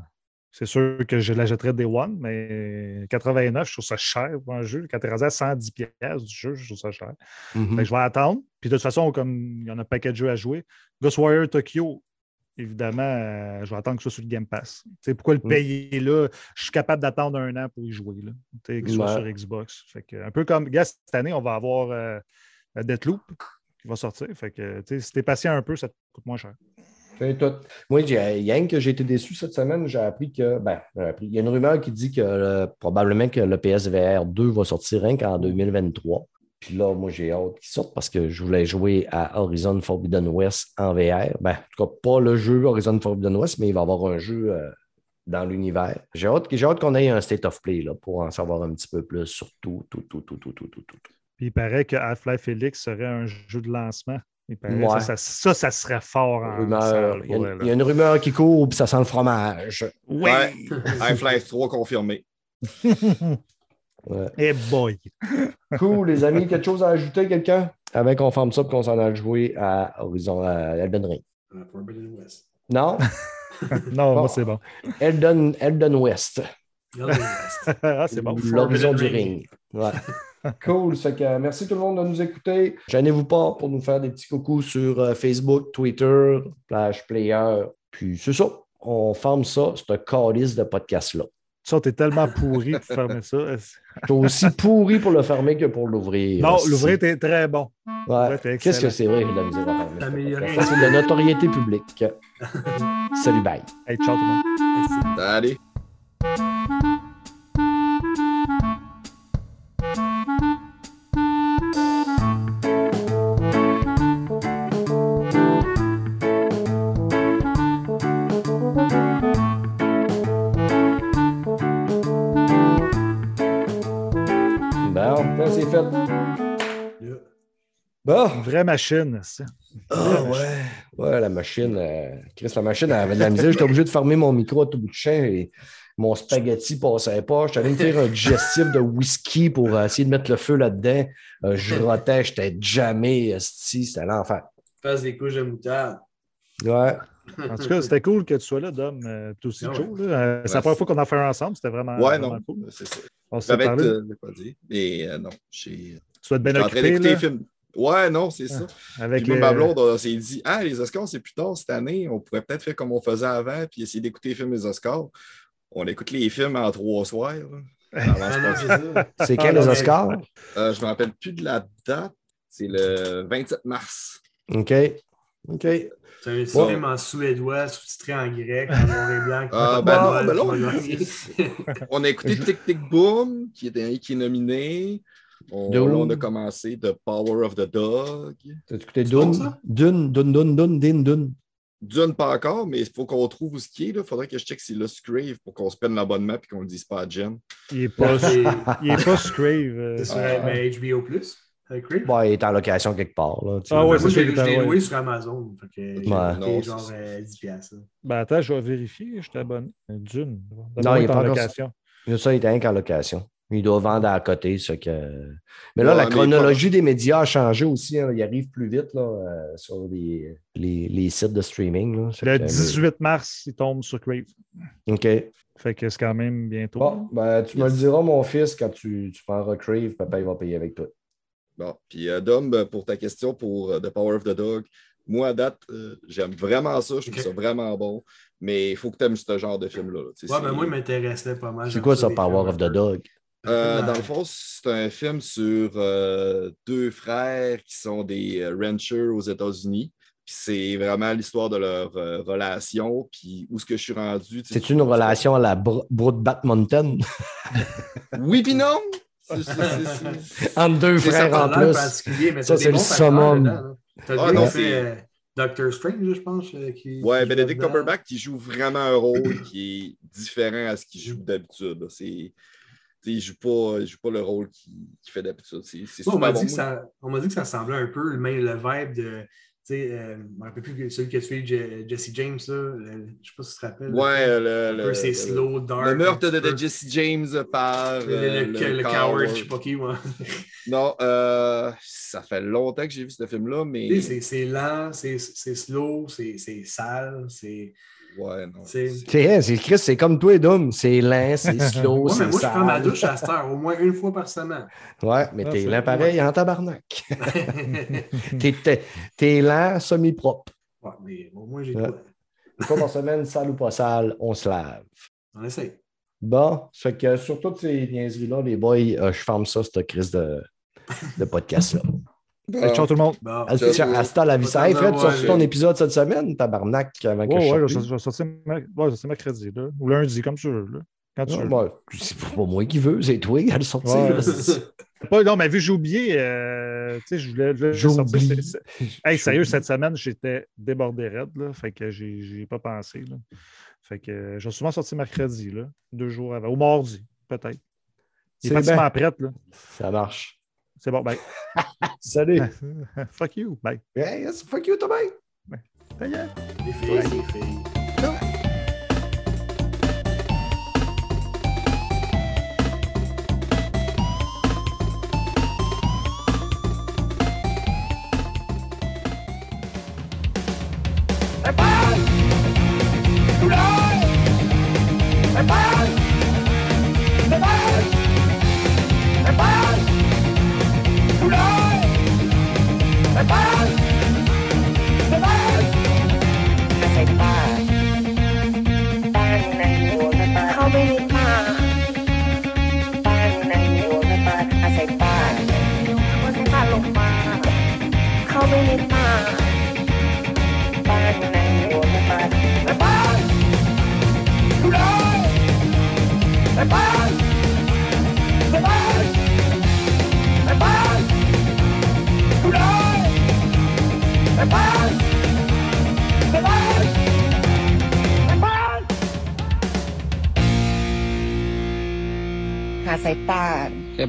c'est sûr que je l'achèterais Day One, mais 89, je trouve ça cher pour un jeu. Quand tu à 110 pièces du jeu, je trouve ça cher. Fait que je vais attendre. Puis de toute façon, comme il y en a un paquet de jeux à jouer, Ghost Warrior Tokyo, évidemment, euh, je vais attendre que ce soit sur le Game Pass. Pourquoi le Mm. payer là? Je suis capable d'attendre un an pour y jouer, là. Soit Ouais. sur Xbox. Fait que, un peu comme, gars, cette année, on va avoir euh, Deathloop qui va sortir. Fait que, si t'es patient un peu, ça te coûte moins cher. Tout. Moi, que j'ai été déçu cette semaine, j'ai appris que. Ben, appris- il y a une rumeur qui dit que euh, probablement que le PSVR 2 va sortir rien qu'en 2023. Puis là, moi, j'ai hâte qu'il sorte parce que je voulais jouer à Horizon Forbidden West en VR. Ben, en tout cas, pas le jeu Horizon Forbidden West, mais il va y avoir un jeu euh, dans l'univers. J'ai hâte, j'ai hâte qu'on ait un state of play là, pour en savoir un petit peu plus sur tout, tout, tout, tout, tout, tout, tout, tout. Puis il paraît que Half-Life Felix serait un jeu de lancement. Il paraît, Ouais. ça, ça, ça, ça serait fort en Rumeur. salle Il y, a pour une, elle, il y a une rumeur qui court, puis ça sent le fromage. Oui! Ouais. Half-Life 3 confirmé. Ouais. Eh boy! Cool, les amis. Quelque chose à ajouter, quelqu'un? Avant qu'on forme ça et qu'on s'en aille jouer à Horizon à Elden Ring. Forbidden West. Non? Non, Bon. moi, c'est bon. Elden, Elden West. Elden West. ah, c'est bon. L'horizon du ring. Ouais. cool. Que, merci tout le monde de nous écouter. Gênez-vous pas pour nous faire des petits coucous sur euh, Facebook, Twitter, Flash Player. Puis c'est ça. On forme ça, ce calice de podcast-là. Ça, t'es tellement pourri pour fermer ça. Je suis aussi pourri pour le fermer que pour l'ouvrir. Non, l'ouvrir, t'es très bon. Ouais. Ouais, t'es Qu'est-ce que c'est vrai, de la misère à. Ça, c'est de la notoriété publique. Salut, bye. Hey, ciao tout le monde. Allez. Machine. ça. Ah ouais. Ouais, la machine. euh, Chris, la machine elle avait de la misère. J'étais obligé de fermer mon micro à tout bout de champ et mon spaghetti passait pas. J'étais allé me faire un digestif de whisky pour euh, essayer de mettre le feu là-dedans. Euh, je rotais, j'étais jamais esti, c'était l'enfer. Fasse des couches de moutarde. Ouais. En tout cas, c'était cool que tu sois là, Dom. Euh, toi aussi, Ah ouais. Là. Euh, c'est la première fois qu'on en fait un ensemble. C'était vraiment, Ouais, vraiment non. cool. C'est ça. On s'est parlé. euh, quoi dire. Mais euh, non, j'ai. Tu Je bien suis en train occupé d'écouter là, les films. Ouais, non, c'est ça. avec Puis moi, les- ma blonde, on s'est dit, ah, les Oscars, c'est plus tard cette année. On pourrait peut-être faire comme on faisait avant, puis essayer d'écouter les films des Oscars. On écoute les films en trois soirs. Ah c'est. C'est quand Ah, les Oscars? Euh, je ne me rappelle plus de la date. C'est le 27 mars. OK. OK. C'est un film en suédois, sous-titré en grec, en noir et blanc. Ah, ben non, ben non. On a écouté Tic Tic Boom, qui est, un- qui est nominé. On, Dune. là, on a commencé The Power of the Dog. T'as écouté Dune? Dune, Dune, Dune, Dune, Dune, Dune. Dune, pas encore, mais il faut qu'on trouve où ce qui est. Il faudrait que je check si là, Scrave pour qu'on se prenne l'abonnement et qu'on ne le dise pas à Jen. Il n'est pas, C'est il est pas Scrave. euh, c'est sur HBO Plus. Crave. Bon, il est en location quelque part. Là. Ah ouais, Moi, je l'ai loué sur Amazon. Fait que j'ai Ouais. payé Non, genre c'est- euh, 10 piastres. Ben attends, je vais vérifier. Je t'abonne. Dune. Non, il est pas en location. Ça, il est rien qu'en location. Il doit vendre à côté, ce que. Mais là, Ouais, la chronologie des médias a changé aussi. hein. Il arrive plus vite là, euh, sur les, les, les sites de streaming. Là. Le fait- 18 mars, il tombe sur Crave. OK. Fait que c'est quand même bientôt. Bon, ben, tu me le diras, mon fils, quand tu, tu prendras Crave, papa, il va payer avec toi. Bon, puis euh, Dom, euh, pour ta question pour euh, The Power of the Dog, moi, à date, euh, j'aime vraiment ça. Je trouve ça vraiment bon. Mais il faut que tu aimes ce genre de film-là. là. Ouais, ben moi, il m'intéressait pas mal. C'est quoi ça, Power of the. Dog? Euh, film, dans le fond, c'est un film sur euh, deux frères qui sont des euh, ranchers aux États-Unis. Puis c'est vraiment l'histoire de leur euh, relation. Puis où est-ce que je suis rendu. C'est une relation à la Bro- Broadbat Mountain Oui, puis non! C'est- c'est- c'est- entre deux C'est frères ça, en plus. particulier, mais Ça, c'est le summum. T'as Ah, non, c'est- euh, Doctor Strange, je pense. euh, qui, Ouais, qui Benedict. Cumberbatch qui joue vraiment un rôle qui est différent à ce qu'il joue d'habitude. C'est, il ne joue, pas- il joue pas le rôle qu'il, fait d'habitude. On m'a dit, bon. que ça- on m'a dit que ça semblait un peu le, même, le vibe de. Tu sais, euh, je me rappelle plus celui qui a tué Je- Jesse James, là. le- je sais pas si tu te rappelles. Ouais, le, peu, slow, dark. le meurtre de, de. Jesse James par Le, euh, le- coward, je sais pas qui, moi. Non, euh, ça fait longtemps que j'ai vu ce film-là, mais. C'est- lent, c'est slow, c'est c'est sale, c'est. Ouais, non. c'est- Chris, c'est comme toi et Dom. C'est lent, c'est slow, Ouais, mais moi, je prends ma douche à cette heure, au moins une fois par semaine. Ouais, mais Ah, t'es lent pareil en tabarnak. T'es- T'es t'es lent, semi-propre. Ouais, mais au moins, j'ai Ouais. tout. Une fois par semaine, sale ou pas sale, on se lave. On essaye. Bon, ça fait que sur toutes ces niaiseries-là, les boys, euh, je ferme ça, cette crise de, de podcast-là. Bon, Ciao tout le monde. Bon. Hasta ciao. hasta la. Pas Hey, Fred, tu j'ai- ton épisode cette semaine, tabarnak, avant que Ouais, je ouais, je vais sortir merc- ouais, je vais sortir mercredi, là. Ou lundi, comme tu veux. Là. Quand tu Ouais, veux. bon, c'est pas moi qui veux, c'est toi qui le sortir. Ouais. là, c'est- Pas- non, mais vu que j'ai oublié, euh, tu sais, je voulais, je voulais sortir. Hey, sérieux, cette semaine, j'étais débordé raide, là. Fait que j'ai j'ai pas pensé, là. Fait que euh, je vais souvent sortir mercredi, là, deux jours avant. Ou mardi, peut-être. Il est C'est pratiquement prêt, là. Ça marche. C'est bon, bye. Salut. Fuck you, bye. hey, yes, fuck you, Thomas. Les filles, les filles.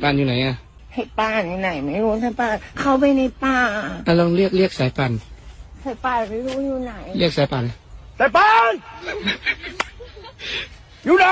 ป่านอยู่ไหนอะให้ป้านอยู่ไหน ไม่รู้สายป่านเข้าไปในป่าอะลองเรียกเรียกสายป่านสายป่านไม่รู้อยู่ไหน เรียกสายป่านสายป่านอยู่ไหน